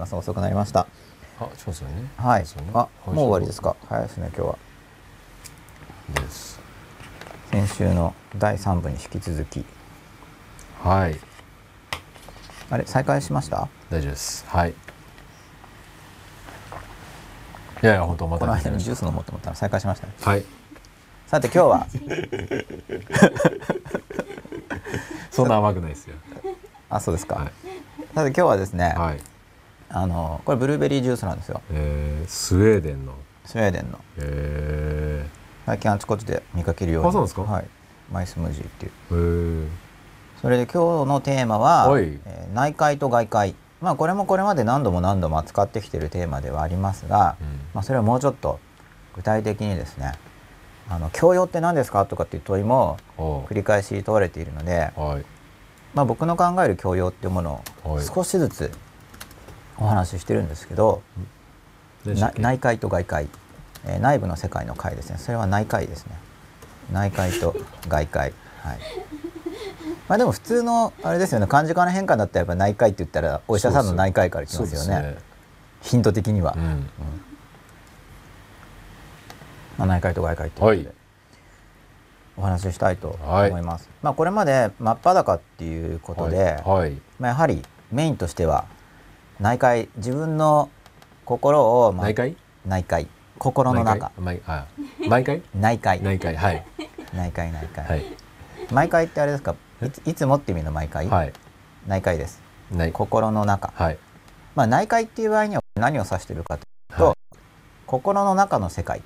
朝遅くなりました。あ、そうでね。はい。あ、もう終わりですか？早いですね、今日は。です。先週の第三部に引き続き。はい。あれ、再開しました？大丈夫です。はい。いやいや、本当またこの間にジュース飲もうと思ったら再開しましたね。た。はい。さて、今日は。そんな甘くないですよ。あ、そうですか。はい。さて、今日はですね。はい。あの、これブルーベリージュースなんですよ。えー、スウェーデンの。スウェーデンの。え最近あちこちで見かけるように。あそうですか？はい。マイスムージーっていう。ー、えー、それで今日のテーマは、はいえー内界と外界。まあこれもこれまで何度も何度も扱ってきているテーマではありますが、うんまあ、それをもうちょっと具体的にですねあの教養って何ですかとかっていう問いもお繰り返し問われているので、はい。まあ、僕の考える教養っていうものをはい少しずつお話ししてるんですけど、な何でしたっけ？内界と外界、えー内部の世界の界ですね。それは内界ですね。内界と外界はい。まあでも普通のあれですよね。漢字仮名変換だったらやっぱ内界って言ったらお医者さんの内界から来ますよね。そうですヒント的には、うん。まあ、内界と外界ということで、はい。お話ししたいとはい。思います、まあこれまで真っ裸っていうことで、はい。はい。まあ、やはりメインとしては内界自分の心を、まあ内海？内界心の中。毎回あ毎回？内 界内海はい。内界内界、はい。毎回ってあれですか？いついつもって意味の毎回、はい。内界です。内。心の中。はい。まあ内界っていう場合には何を指しているかというと、はい。心の中の世界。っ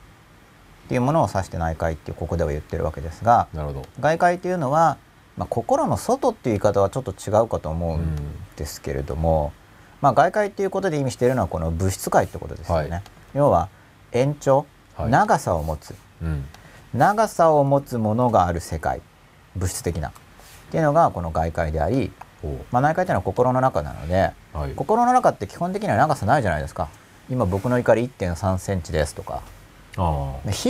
ていうものを指して内界っていうここでは言ってるわけですがなるほど。外界っていうのは、まあ、心の外っていう言い方はちょっと違うかと思ううんん。ですけれども、まあ、外界っていうことで意味しているのはこの物質界ってことですよね。はい要は延長、はい長さを持つうん。長さを持つものがある世界物質的なっていうのがこの外界であり、おまあ、内界っていうのは心の中なのではい。心の中って基本的には長さないじゃないですか。今僕の怒り1 3センチですとか。比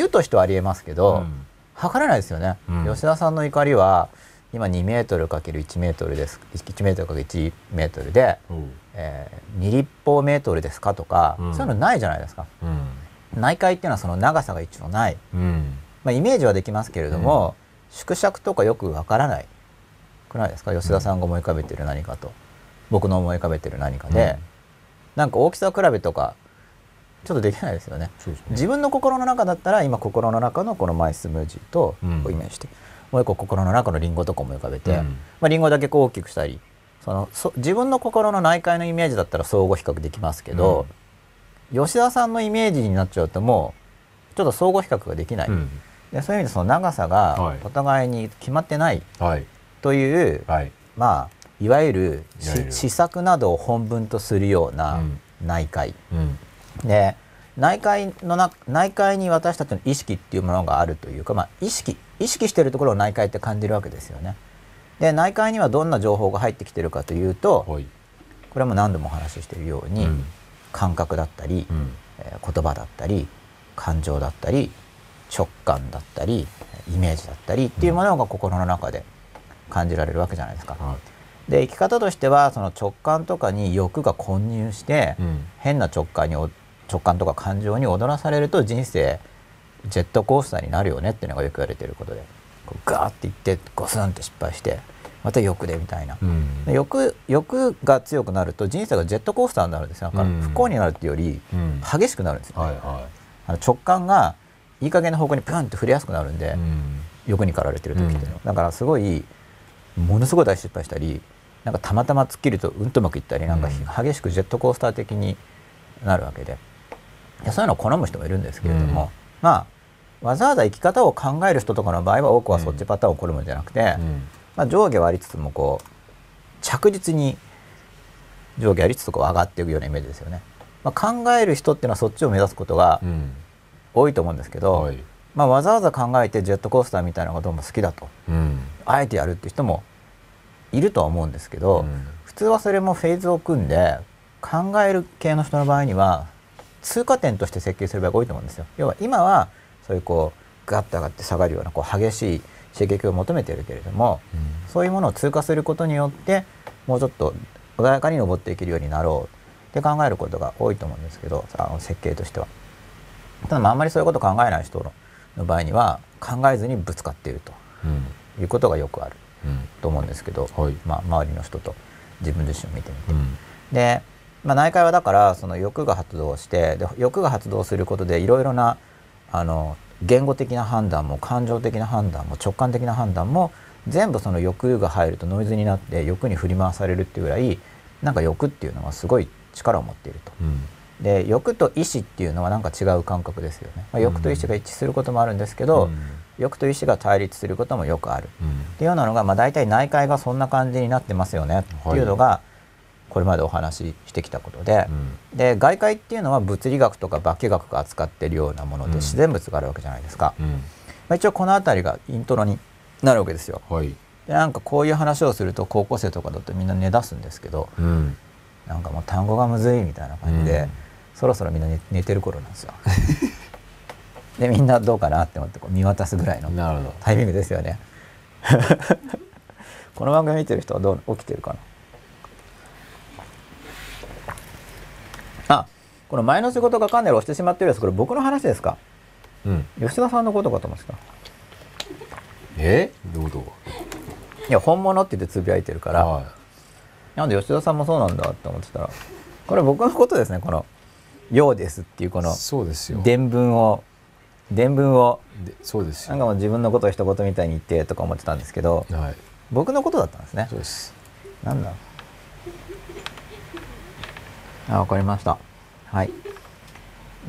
喩としてはありえますけど、うん測れないですよね、うん吉田さんの怒りは今2メートルかける1メートルです。1メートルかける1メートルで、おう。えー、2立方メートルですかとか、うん。そういうのないじゃないですか。うん。内界っていうのはその長さが一応ない、うん。まあ、イメージはできますけれども、縮尺とかよくわからないくないですか？吉田さんが思い浮かべてる何かと、僕の思い浮かべてる何かで、なんか大きさ比べとかちょっとできないですよね。ね。自分の心の中だったら今心の中のこのマイスムージーとイメージして、もう一個心の中のリンゴとか思い浮かべて、うんまあ、リンゴだけこう大きくしたりそのそ自分の心の内界のイメージだったら相互比較できますけど、吉田さんのイメージになっちゃうともうちょっと相互比較ができない、うん。でそういう意味でその長さはいがお互いに決まってないはい。という、はい。まあいわゆるいわゆるし施策などを本文とするようなうん内界、うん。で内界のな内界に私たちの意識っていうものがあるというか、まあ、意識意識しているところを内界って感じるわけですよね。で内界にはどんな情報が入ってきてるかというとはい。これも何度もお話ししているように、うん感覚だったり、うん。えー言葉だったり感情だったり直感だったりイメージだったりっていうものが心の中で感じられるわけじゃないですか。はで生き方としてはその直感とかに欲が混入して、い。うん。変な直感にお直感とか感情に踊らされると人生ジェットコースターになるよねっていうのがよく言われてることでこうガーっていってゴスンって失敗してまた欲でみたいな、うん。で欲欲が強くなると人生がジェットコースターになるんですよ。だか不幸になるっていうよりうん。激しくなるんですよ、ねはいはあの直感がいい加減な方向にプンって振りやすくなるんで、い。うん。欲に駆られてる時っていうのは、だからすごいものすごい大失敗したりなんかたまたま突っ切るとうんとうまくいったりなんかうん。激しくジェットコースター的になるわけで。いやそういうのを好む人もいるんですけれども、うんまあわざわざ生き方を考える人とかの場合は多くはそっちパターンを好むんじゃなくて、うん。まあ、上下はありつつもこう着実に上下ありつつこう上がっていくようなイメージですよね。まあ、考える人っていうのはそっちを目指すことがうん。多いと思うんですけど、はい。まあ、わざわざ考えてジェットコースターみたいなのがどうも好きだとうん。あえてやるっていう人もいるとは思うんですけど、うん普通はそれもフェーズを組んで考える系の人の場合には通過点として設計する場合が多いと思うんですよ。要は今はそういうこうガッと上がって下がるようなこう激しい刺激を求めているけれどもそういうものを通過することによってもうちょっと穏やかに登っていけるようになろうって考えることが多いと思うんですけどあの設計としては。ただまああんまりそういうこと考えない人の場合には考えずにぶつかっているうんということがよくあるうんと思うんですけど、はいまあ、周りの人と自分自身を見てみて。うんで、まあ、内科はだからその欲が発動してで欲が発動することでいろいろなあの言語的な判断も感情的な判断も直感的な判断も全部その欲が入るとノイズになって欲に振り回されるっていうぐらいなんか欲っていうのはすごい力を持っていると。うんで欲と意志っていうのはなんか違う感覚ですよね。まあ、欲と意志が一致することもあるんですけど、うん欲と意志が対立することもよくある。うんっていうようなのが、まあ、大体内科医がそんな感じになってますよねっていうのがこれまでお話ししてきたことで、うん。で外界っていうのは物理学とか化学が扱ってるようなものでうん。自然物があるわけじゃないですか、うん。まあ、一応この辺りがイントロになるわけですよ。はい。でなんかこういう話をすると高校生とかだとみんな寝出すんですけどうん。なんかもう単語がむずいみたいな感じで、うん。そろそろみんな寝寝てる頃なんですよ。でみんなどうかなって思ってこう見渡すぐらいのタイミングですよね。この番組見てる人はどう起きてるかなあこの前の仕事がカンネル押してしまってるやつこれ僕の話ですか？うん。吉田さんのことかと思ってた。え？どういうこいや本物って言ってつぶやいてるから、とはなんで吉田さんもそうなんだって思ってたら。これ僕のことですねこの「ようです」っていうこいのそうですよ。伝聞を。伝聞を。でそうですよ。なんかもう自分のことを一言みたいに言ってとか思ってたんですけどはい。僕のことだったんですね。そうです。なんだ？あ、わかりました。はい。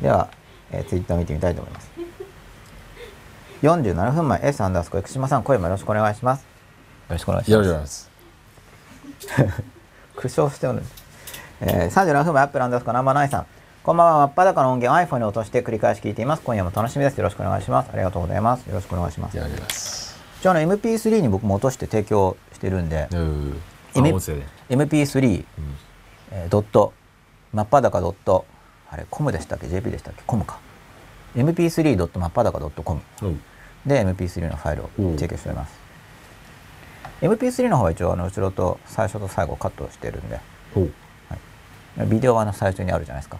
では、えー、ツイッター見てみたいと思います。47分前、S アンダースコ生島さん、声もよろしくお願いします。よろしくお願いします。苦笑しておる。えー、37分前、アップルアンダースコナンバーナインさん。こんばんは、真っ裸の音源を iPhone に落として繰り返し聞いています。今夜も楽しみです。よろしくお願いします。ありがとうございます。よろしくお願いします。一応あの MP3 に僕も落として提供してるんで MP3 うんえードット真っ裸ドットあれコムでしたっけ？JP でしたっけ？コムか。MP3 ドット真っ裸ドットコムうん。で MP3 のファイルをうん。提供しております。MP3 の方は一応あの後ろと最初と最後カットしてるんで。ほう。ビデオはあの最初にあるじゃないですか。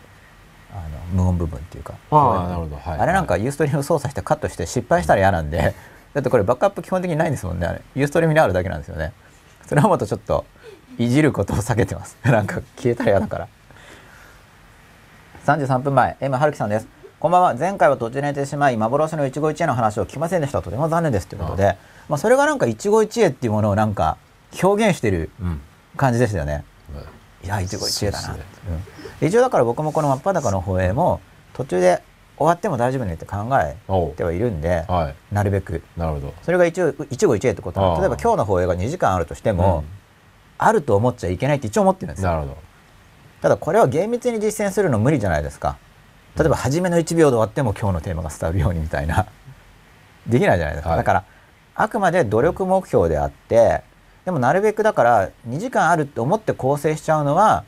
あの無音部分っていうか。あなるほど。はい。あれなんかはユーストリーム操作してカットして失敗したら嫌なんで。だってこれバックアップ基本的にないんですもんね。ユーストリームにあるだけなんですよね。それはもっとちょっといじることを避けてます。なんか消えたら嫌だから33分前 M 春樹さんです。こんばんは。前回は途中で寝てしまい幻の一期一会の話を聞きませんでした。とても残念です。ということでまあ、それがなんか一期一会っていうものをなんか表現してるうん。感じですよね。い。や一期一会だな、うん。一応だから僕もこの真っ裸の放映も途中で終わっても大丈夫ねって考えてはいるんではい。なるべく。なるほど。それが一応一期一会ってことはああ例えば今日の放映が2時間あるとしても、あると思っちゃいけないって一応思ってるんですよ。なるほどただこれは厳密に実践するの無理じゃないですか。例えば初めの1秒で終わっても今日のテーマが伝わるようにみたいな。できないじゃないですか、はい。だからあくまで努力目標であってでもなるべくだから2時間あるって思って構成しちゃうのは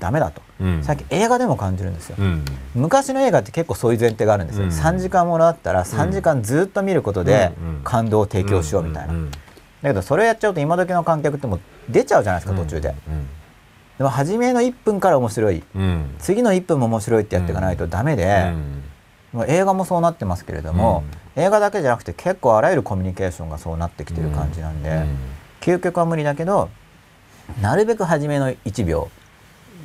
ダメだと、うん。最近映画でも感じるんですよ、うん。昔の映画って結構そういう前提があるんですよ、うん。3時間ものだったら3時間ずっと見ることでうん。感動を提供しようみたいな、うん。だけどそれやっちゃうと今時の観客ってもう出ちゃうじゃないですか途中で、でも初めの1分から面白い。うん。うん次の1分も面白いってやっていかないとダメで、もう映画もそうなってますけれども、映画だけじゃなくて結構あらゆるコミュニケーションがそうなってきてる感じなんで、うん。究極は無理だけどなるべく初めの1秒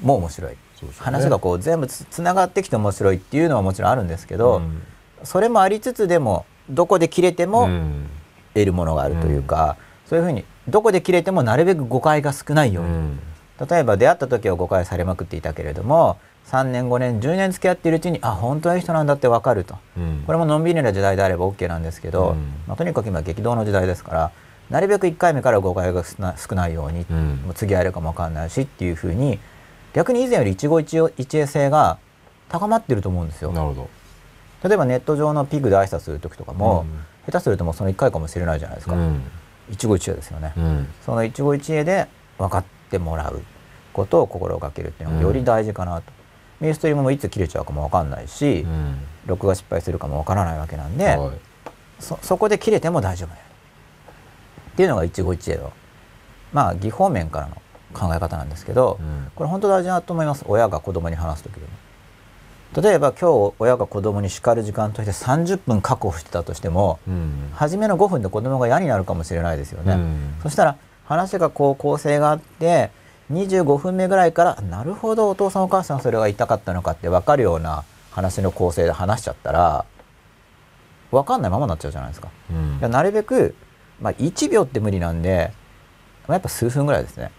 も面白い、話がこう全部つつながってきて面白いっていうのはもちろんあるんですけど、うん。それもありつつでもどこで切れてもうん。得るものがあるというか、そういうふうにどこで切れてもなるべく誤解が少ないように、うん例えば出会った時は誤解されまくっていたけれども3年5年10年付き合っているうちにあ本当はいい人なんだって分かると。うん。これものんびりな時代であれば OK なんですけど、うん。まあ、とにかく今激動の時代ですからなるべく1回目から誤解が少ないように、うん。もう次会えるかも分かんないしっていうふうに逆に以前より一期一会一会性が高まってると思うんですよ。なるほど。例えばネット上のピグで挨拶する時とかも、うん。下手するともうその1回かもしれないじゃないですか、うん。一期一会ですよね。うん。その一期一会で分かってもらうことを心がけるっていうのがより大事かなと。ミューストリームもいつ切れちゃうかも分かんないし、うん。録画失敗するかも分からないわけなんで、はい。そそこで切れても大丈夫だよ。っていうのが一期一会のまあ技法面からの考え方なんですけど、うん。これ本当大事だと思います。親が子供に話す時でも。例えば今日親が子供に叱る時間として30分確保してたとしてもうん。初めの5分で子供が嫌になるかもしれないですよね、うん。そしたら話がこう構成があって25分目ぐらいからなるほどお父さんお母さんそれが言いたかったのかって分かるような話の構成で話しちゃったら分かんないままになっちゃうじゃないですか。うん。なるべく、まあ、1秒って無理なんでまあやっぱ数分ぐらいですね。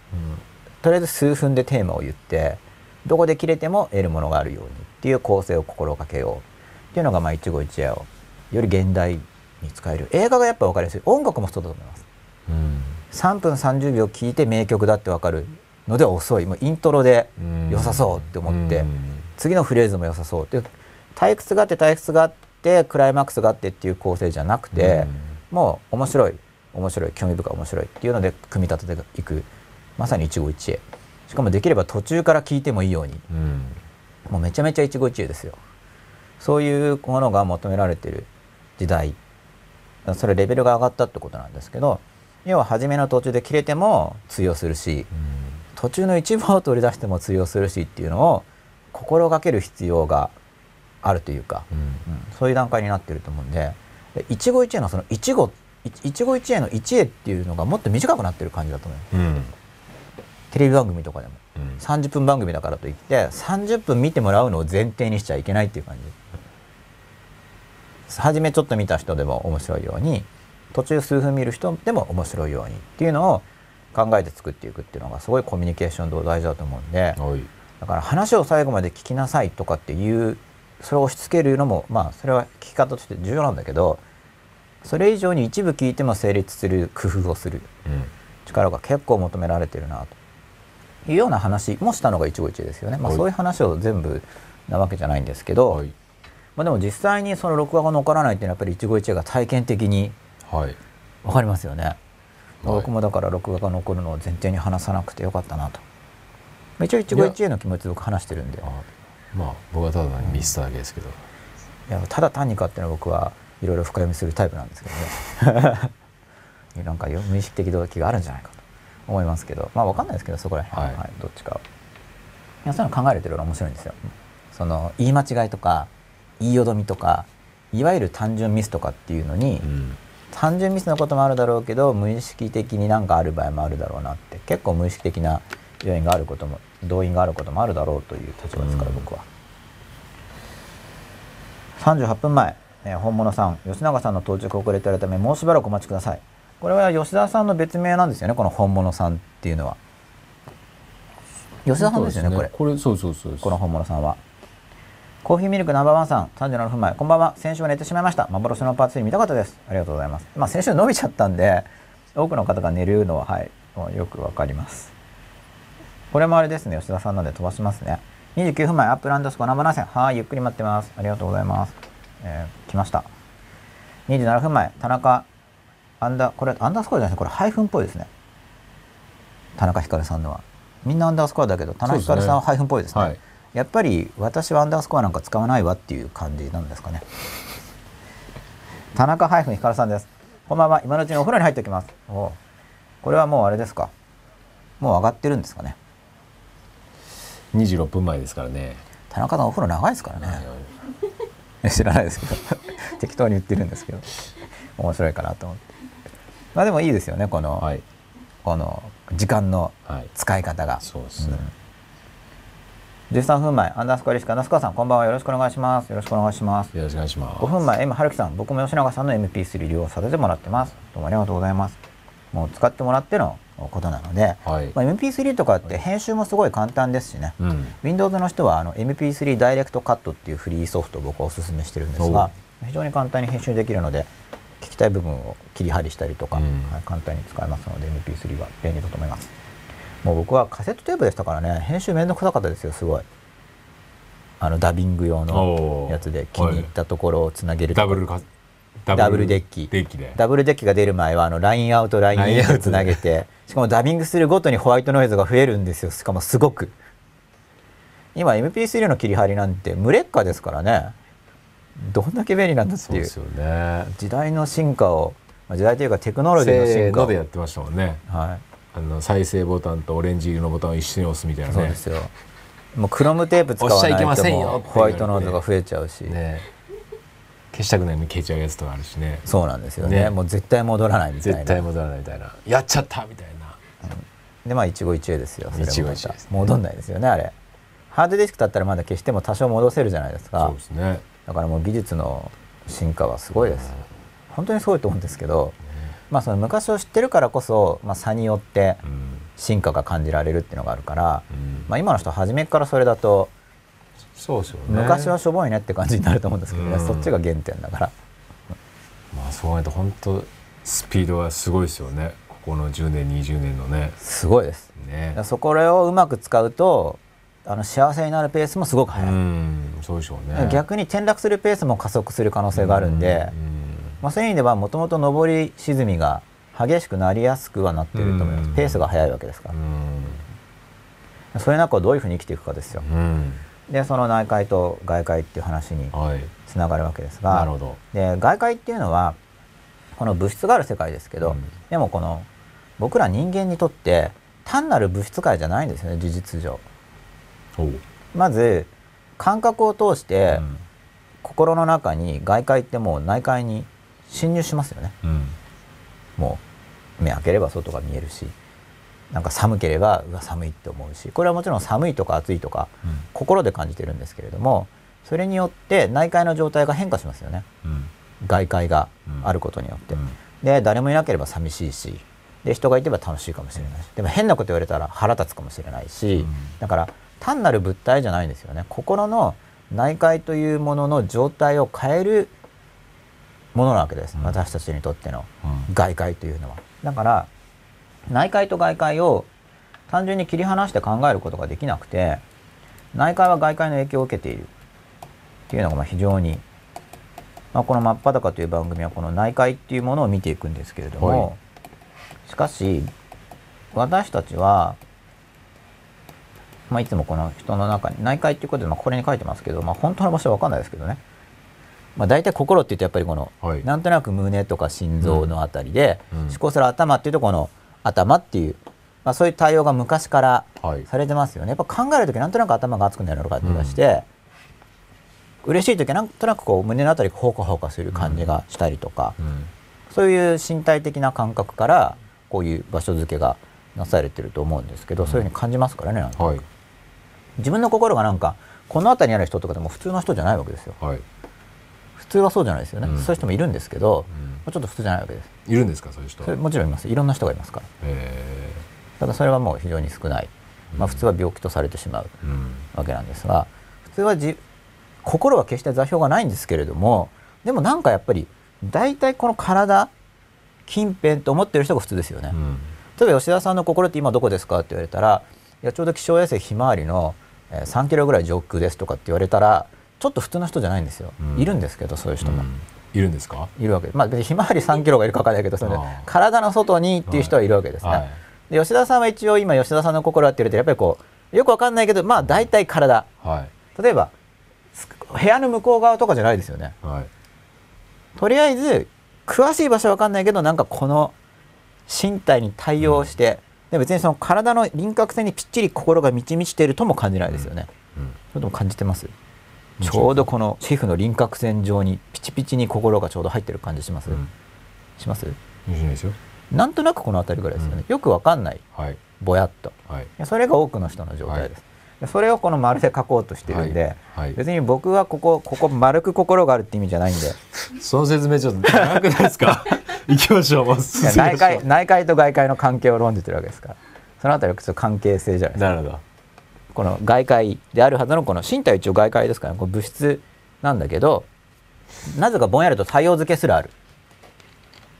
とりあえず数分でテーマを言ってどこで切れても得るものがあるようにっていう構成を心がけようっていうのがまあ一期一会をより現代に使える。映画がやっぱ分かりやすい。音楽もそうだと思います。うん3分30秒聴いて名曲だって分かるのでは遅い。もうイントロでうん。良さそうって思って、うん。次のフレーズも良さそうって退屈があって退屈があってクライマックスがあってっていう構成じゃなくて、もう面白い。面白い興味深い面白いっていうので組み立てていく。まさに一期一会。しかもできれば途中から聞いてもいいように。うん。もうめちゃめちゃ一期一会ですよ。そういうものが求められている時代。それレベルが上がったってことなんですけど要は初めの途中で切れても通用するし途中の一部を取り出しても通用するしっていうのを心がける必要があるというか、うん。うんそういう段階になってると思うんで。で一期一会のその一期一一期一会の一会っていうのがもっと短くなってる感じだと思ううん。テレビ番組とかでも。うん。30分番組だからといって30分見てもらうのを前提にしちゃいけないっていう感じ。初めちょっと見た人でも面白いように途中数分見る人でも面白いようにっていうのを考えて作っていくっていうのがすごいコミュニケーション上大事だと思うんではい。だから話を最後まで聞きなさいとかっていうそれを押し付けるのもまあそれは聞き方として重要なんだけどそれ以上に一部聞いても成立する工夫をする。うん。力が結構求められてるなと。いうような話もしたのが一期一会ですよね、まあ、はい。そういう話を全部なわけじゃないんですけど、はい。まあ、でも実際にその録画が残らないっていうのはやっぱり一期一会が体験的にはい。分かりますよね、はい。僕もだから録画が残るのを前提に話さなくてよかったなと。まあ一応一期一会の気持ちで僕話してるんで。あまあ僕はただ単にミスっただけですけど。いやただ単にかっていうのは僕はいろいろ深読みするタイプなんですけどね。なんかよ無意識的動機があるんじゃないかと思いますけど。まあわかんないですけどそこら辺。は、はい。はいどっちか。をいやそういうの考えれてるのが面白いんですよ。その言い間違いとか言いよどみとかいわゆる単純ミスとかっていうのに、うん単純ミスのこともあるだろうけど無意識的になんかある場合もあるだろうなって結構無意識的な要因があることも動因があることもあるだろうという立場ですから、うん僕は38分前、えー本物さん吉永さんの到着遅れているためもうしばらくお待ちください。これは吉田さんの別名なんですよねこの本物さんっていうのは。吉田さんですよねこれ。これそうそうそう。この本物さんはコーヒーミルクナンバーワンさん37分前こんばんは。先週は寝てしまいました。幻のパーツ3見たかったです。ありがとうございます。まあ先週伸びちゃったんで多くの方が寝るのははいもうよくわかります。これもあれですね吉田さんなんで飛ばしますね。29分前アップランドスコアナンバー7はいゆっくり待ってます。ありがとうございます、えー来ました。27分前田中アンダーこれアンダースコアじゃないですね。これハイフンっぽいですね。田中ひかるさんのは。みんなアンダースコアだけど田中ひかるさんはハイフンっぽいですね。やっぱり私はアンダースコアなんか使わないわっていう感じなんですかね。田中ハイフンひかるさんです。こんばんは。今のうちにお風呂に入っておきます。おう。これはもうあれですか？もう上がってるんですかね？26分前ですからね。田中さんお風呂長いですからね、知らないですけど。適当に言ってるんですけど。面白いかなと思って。まあでもいいですよねこの、はい。この時間のはい。使い方が。そうですね13分前アンダースコアリスクアンダースコアさんこんばんは。よろしくお願いします。よろしくお願いします。よろしくお願いします。5分前 M 春樹さん僕も吉永さんの MP3 利用させてもらってます。どうもありがとうございます。もう使ってもらってのことなので、はい。まあ、MP3 とかって編集もすごい簡単ですしね、うん。Windows の人はあの MP3 ダイレクトカットっていうフリーソフトを僕はおすすめしてるんですが非常に簡単に編集できるので聞きたい部分を切り張りしたりとか、うん。はい簡単に使えますので MP3 は便利だと思いますもう僕はカセットテープでしたからね編集めんどくさかったですよすごい。あのダビング用のやつで気に入ったところをつなげるダブルかダブルデッキ。デッキで。ダブルデッキが出る前はあのラインアウトラインインをつなげてしかもダビングするごとにホワイトノイズが増えるんですよしかもすごく。今 MP3 の切り張りなんて無劣化ですからね。どんだけ便利なんだっていう。ね。時代の進化をまあ時代というかテクノロジーの進化を。のでやってましたもんね。はい、あの再生ボタンとオレンジ色のボタンを一緒に押すみたいなね。そうですよ。もうクロムテープ使わないともうホワイトノーズが増えちゃうし、ね。消したくないのに消えちゃうやつとかあるしね。そうなんですよね。ね。もう絶対戻らないみたいな。絶対戻らないみたいな。やっちゃったみたいな。でまあ一期一会ですよ。それ一期一会ですね。戻んないですよねあれ。ハードディスクだったらまだ消しても多少戻せるじゃないですそかうですね。だからもう技術の進化はすごいです。本当にすごいと思うんですけど、まあその昔を知ってるからこそ、まあ、差によってうん。進化が感じられるっていうのがあるから、うん。まあ、今の人初めからそれだとそうですよね。昔はしょぼいねって感じになると思うんですけどね、うん。そっちが原点だから。まあそう考えると本当スピードはすごいですよね。ここの10年20年のね。すごいです。ね。そこをうまく使うとあの幸せになるペースもすごくう速い、ん。そうでしょうね。逆に転落するペースも加速する可能性があるんで、まあ、そういう意味ではもともと上り沈みが激しくなりやすくはなっていると思います、うん。ペースが速いわけですかうら、そういう中をどういうふうに生きていくかですよ、でその内界と外界っていう話にはい。つながるわけですがなるほど。で外界っていうのはこの物質がある世界ですけど、うん。でもこの僕ら人間にとって単なる物質界じゃないんですよね事実上。まず感覚を通してうん。心の中に外界ってもう内界に侵入しますよね。うん。もう目開ければ外が見えるしなんか寒ければうわ寒いって思うしこれはもちろん寒いとか暑いとか心で感じてるんですけれどもそれによって内界の状態が変化しますよね。うん。外界があることによって、うん。で誰もいなければ寂しいしで人がいてば楽しいかもしれないし。でも変なこと言われたら腹立つかもしれないし、うん。だから単なる物体じゃないんですよね。心の内界というものの状態を変えるものなわけです、うん私たちにとっての。うん。外界というのは。だから内界と外界を単純に切り離して考えることができなくて内界は外界の影響を受けている。っていうのがまあ非常に、まあ、この「真っ裸」という番組はこの内界っていうものを見ていくんですけれども、はい。しかし私たちは、まあ、いつもこの人の中に内界っていうことで、まあ、これに書いてますけど、まあ、本当の場所は分かんないですけどね、まあ、大体心っていうとやっぱりこの、はい。なんとなく胸とか心臓のあたりで、うん。思考する頭っていうとこの頭っていう、まあ、そういう対応が昔からはい。されてますよね。やっぱ考える時なんとなく頭が熱くなる感じがして、嬉しい時はなんとなくこう胸のあたりがほかほかする感じがしたりとか、うん。そういう身体的な感覚からこういう場所付けがなされてると思うんですけど、そういうふうに感じますからねなんか。はい。自分の心がなんかこの辺りにある人とかでも普通の人じゃないわけですよ通はそうじゃないですよね、うん。そういう人もいるんですけど、うん。ちょっと普通じゃないわけです。いるんですかそういう人それもちろんいます。いろんな人がいますから。えただそれはもう非常に少ない、まあ、うん普通は病気とされてしまうわけなんですが普通はじ心は決して座標がないんですけれどもでもなんかやっぱり大体この体近辺と思ってる人が普通ですよね、うん。例えば吉田さんの心って今どこですかって言われたらいやちょうど気象衛星ひまわりのえー3キロぐらい上空ですとかって言われたらちょっと普通の人じゃないんですよ、うん。いるんですけどそういう人も、うん。いるんですか？いるわけ。でまあひまわり3キロがいるか分からないけどそのああ。体の外にっていう人はいるわけですね、はい。で吉田さんは一応今吉田さんの心はって言われてやっぱりこうよく分かんないけどまあ大体体。はい。例えばす部屋の向こう側とかじゃないですよね。はい。とりあえず詳しい場所は分かんないけどなんかこの身体に対応して、で別にその体の輪郭線にぴっちり心が満ち満ちているとも感じないですよね、うん。それとも感じてます？もちょうどこの皮膚の輪郭線上にピチピチに心がちょうど入ってる感じします、うん。します？ないですよ。なんとなくこの辺りぐらいですよね、うん。よくわかんない。はい。ぼやっと。はい。それが多くの人の状態です、でそれをこの丸で書こうとしてるんで、はい。はい。別に僕はここここ丸く心があるって意味じゃないんで。その説明ちょっと長くないですか？行きましょう。内界内界と外界の関係を論じてるわけですから。そのあたりはちょっと関係性じゃないですか。なるほどこの外界であるはずのこの身体は一応外界ですから、こう物質なんだけどなぜかぼんやりと太陽付けすらある。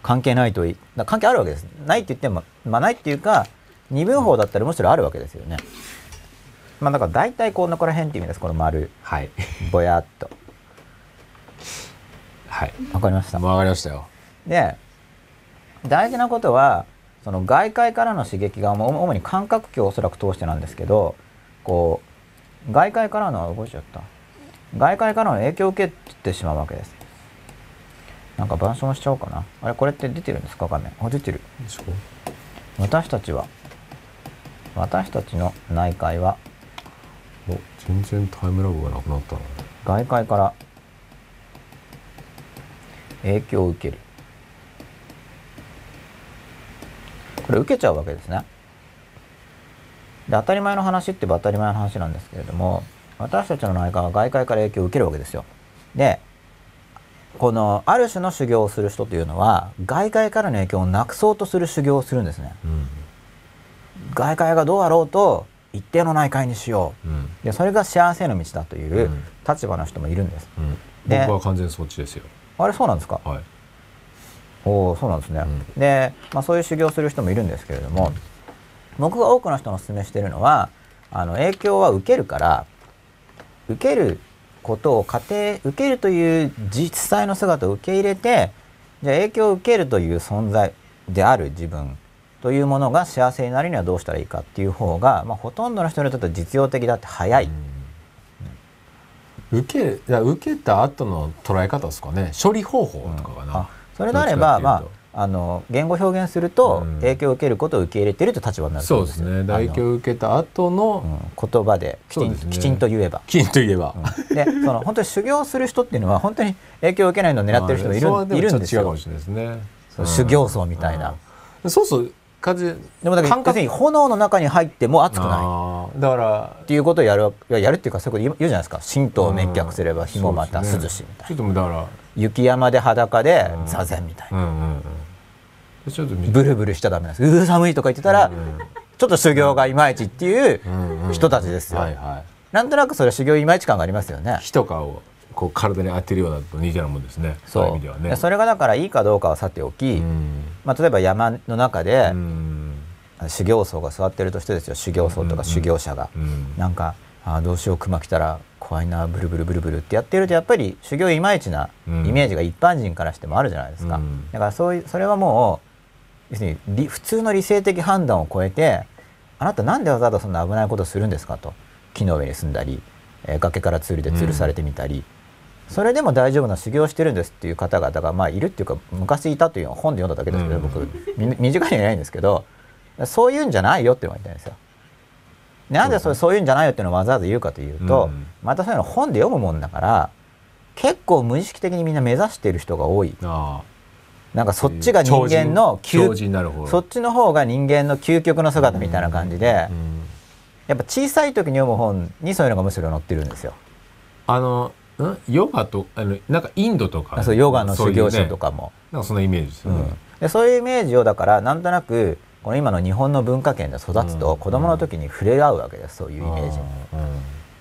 関係ないといい。関係あるわけです。ないって言ってもまあないっていうか二分法だったらむしろあるわけですよね。まあだから大体こんなこら辺っていう意味です。この丸。はい。ぼやっと。はい。わかりました？もう分かりましたよ。で大事なことはその外界からの刺激が主に感覚器をおそらく通してなんですけどこう外界からの動いちゃった。外界からの影響を受けてしまうわけです。なんか板書しちゃおうかな。あれこれって出てるんですか？わかんない。あ出てる。私たちは私たちの内界はお全然タイムラグがなくなったな。外界から影響を受ける。これ受けちゃうわけですねで当たり前の話って言えば当たり前の話なんですけれども私たちの内界は外界から影響を受けるわけですよ。でこのある種の修行をする人というのは外界からの影響をなくそうとする修行をするんですね。うん。外界がどうあろうと一定の内界にしよう。ん。うでそれが幸せの道だといううん。立場の人もいるんです。うん。で僕は完全にそっちですよ。あれそうなんですか？はい。おおそうなんですね、うで、まあ、そういう修行をする人もいるんですけれども僕が多くの人のお勧めしているのはあの影響は受けるから受けることを仮定受けるという実際の姿を受け入れてじゃあ影響を受けるという存在である自分というものが幸せになるにはどうしたらいいかっていう方が、まあ、ほとんどの人にとっては実用的だって早い、うん受け受けた後の捉え方ですかね。処理方法とかかな、あそれであれば、まあ、あの言語表現すると、うん。影響を受けることを受け入れていると立場になるとそうですね。打撃あのを受けた後の、うん言葉できちんね。きちんと言えば。きちんと言えば、でその本当に修行する人っていうのは本当に影響を受けないのを狙ってる人もいる,、まあいるんですよ。違うかも。しれないですね。そう修行僧みたいな。うん。そうそう。感じでもだからに炎の中に入っても熱くない。だからっていうことをやるいややるっていうかそういうこと言う言うじゃないですか。神道を滅却すれば火もまた涼しいみたいな、ちょっとだから雪山で裸でうん。座禅みたいな、ブルブルしちゃダメなんです。うー寒いとか言ってたら、うんちょっと修行がいまいちっていう人たちですよ、なんとなくそれ修行いまいち感がありますよね。い火とかをこう体に当てるようなと似たようなもんですね。そう。いう意味ではね。でそれがだからいいかどうかはさておき、うん。まあ、例えば山の中で、うん修行僧が座ってるとしてですよ。修行僧とか修行者が、うん。なんかあーどうしよう熊来たら怖いなブルブルブルブルってやってるとやっぱり修行いまいちなイうん。メージが一般人からしてもあるじゃないですか、うん。だからそういうそれはもう要するに理普通の理性的判断を超えてあなたなんでわざわざそんな危ないことをするんですかと。木の上に住んだり、えー崖からツールで吊るされてみたり、それでも大丈夫な修行をしてるんですっていう方々がまあいるっていうか昔いたという本で読んだだけですけど、うん。僕み 身近にはいないんですけどそういうんじゃないよって言われたんですよ。なんでそれそういうんじゃないよっていうのをわざわざ言うかというと、うん。またそういうの本で読むもんだから結構無意識的にみんな目指している人が多い。あなんかそっちが人間のそっちの方が人間の究極の姿みたいな感じで、うん。やっぱ小さい時に読む本にそういうのがむしろ載ってるんですよ。あのん？ヨガとあのなんかインドとか。そうヨガの修行者とかかも。なんかそんなイメージですよね、うん。でそういうイメージをだからなんとなくこの今の日本の文化圏で育つうん。と子供の時に触れ合うわけですそういうイメージに。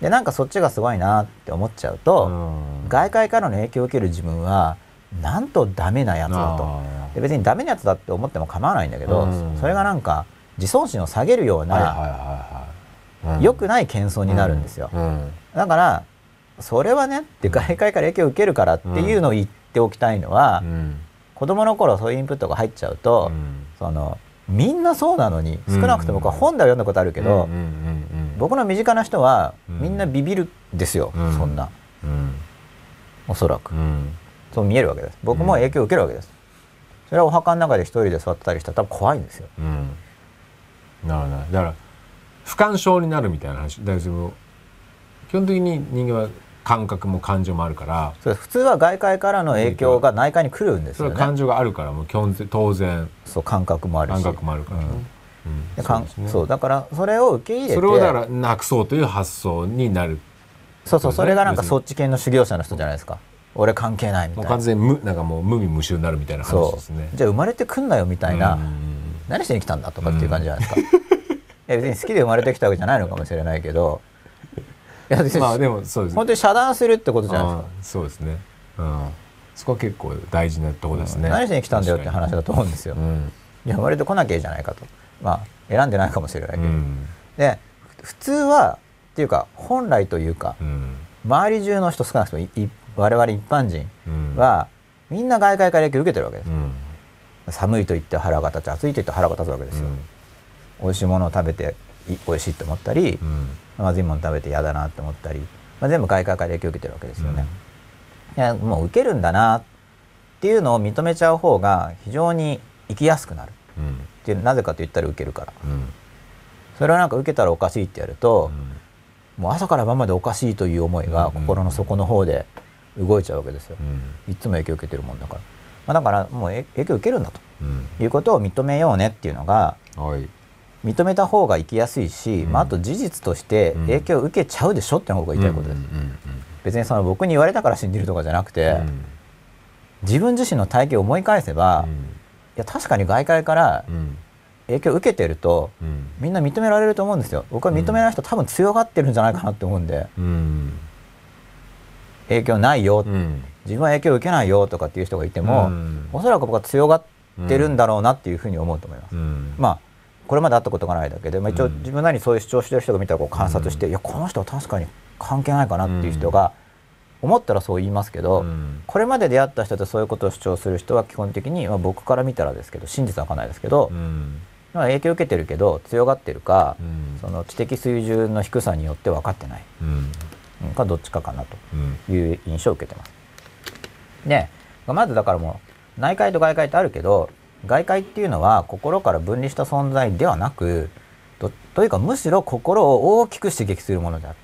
でなんかそっちがすごいなって思っちゃうと、うん。外界からの影響を受ける自分はなんとダメなやつだと。あで別にダメなやつだって思っても構わないんだけど、うん。それがなんか自尊心を下げるような、良くない謙遜になるんですよ、だからそれはねって外界から影響を受けるからっていうのを言っておきたいのは、うん。子供の頃そういうインプットが入っちゃうと、うん。そのみんなそうなのに少なくとも僕は本では読んだことあるけど、僕の身近な人はうん。みんなビビるんですよ、うん。そんな。うん。おそらく、うん。そう見えるわけです。僕も影響を受けるわけです。それはお墓の中で一人で座ってたりしたら多分怖いんですよ。うん。なるほどだから不干渉になるみたいな話。だからその基本的に人間は感覚も感情もあるから。そうです。普通は外界からの影響が内界に来るんですよね。それは感情があるからもう基本的当然。そう感覚もあるし。感覚もあるから。ね、うん。うん。でかんそうね。そうだからそれを受け入れて。それをだからなくそうという発想になる。そうそうそれがなんか別に。そっち系の修行者の人じゃないですか。俺関係ないみたもいうな。完全に無なんかもう。無味無臭になるみたいな話そですねう。じゃあ生まれてくんなよみたいな、うん。何しに来たんだとかっていう感じじゃないですか、いや別に好きで生まれてきたわけじゃないのかもしれないけどまあでもそうです。本当に遮断するってことじゃないですか。そうですね、うん、そこは結構大事なところですね、何しに来たんだよって話だと思うんですよ、うん。いや生まれてこなきゃいいじゃないかと。まあ選んでないかもしれないけど、うん。で普通はっていうか本来というかうん。周り中の人少なくともいい我々一般人うん。はみんな外界から影響を受けてるわけですう、ん。寒いと言って腹が立つ暑いと言って腹が立つわけですよ、美味しいものを食べてい美味しいと思ったりう、んまずいもの食べて嫌だなって思ったり、まあ、全部外界から影響を受けてるわけですよね、いやもう受けるんだなっていうのを認めちゃう方が非常に生きやすくなる。うん。っていうなぜかと言ったら受けるから。うん。それをなんか受けたらおかしいってやると、もう朝から晩までおかしいという思いが心の底の方で動いちゃうわけですよ、いつも影響を受けてるもんだから、まあ、だからもうえ影響を受けるんだと。うん。いうことを認めようねっていうのがはい認めた方が生きやすいし、うん。まあ、あと事実としてうん。影響を受けちゃうでしょってのが言いたいことです、別にその僕に言われたから信じるとかじゃなくて、うん。自分自身の体験を思い返せば、いや確かに外界からうん。影響を受けてるとうん。みんな認められると思うんですよ。僕は認めない人、多分強がってるんじゃないかなって思うんで。うん。影響ないよ、うん。自分は影響を受けないよとかっていう人がいても、うん。おそらく僕は強がってるんだろうなっていうふうに思うと思います、うん。まあこれまで会ったことがないだけで、まあ、一応うん。自分なりにそういう主張してる人が見たらこう観察して、いやこの人は確かに関係ないかなっていう人が思ったらそう言いますけど、うん。これまで出会った人でそういうことを主張する人は基本的に、まあ、僕から見たらですけど真実は分かんないですけど、影響を受けてるけど強がってるか、うん。その知的水準の低さによって分かってないうん。うんかどっちかかなうん。という印象を受けてます。でまずだからもう内界と外界ってあるけど外界っていうのは心から分離した存在ではなくとというかむしろ心を大きく刺激するものである。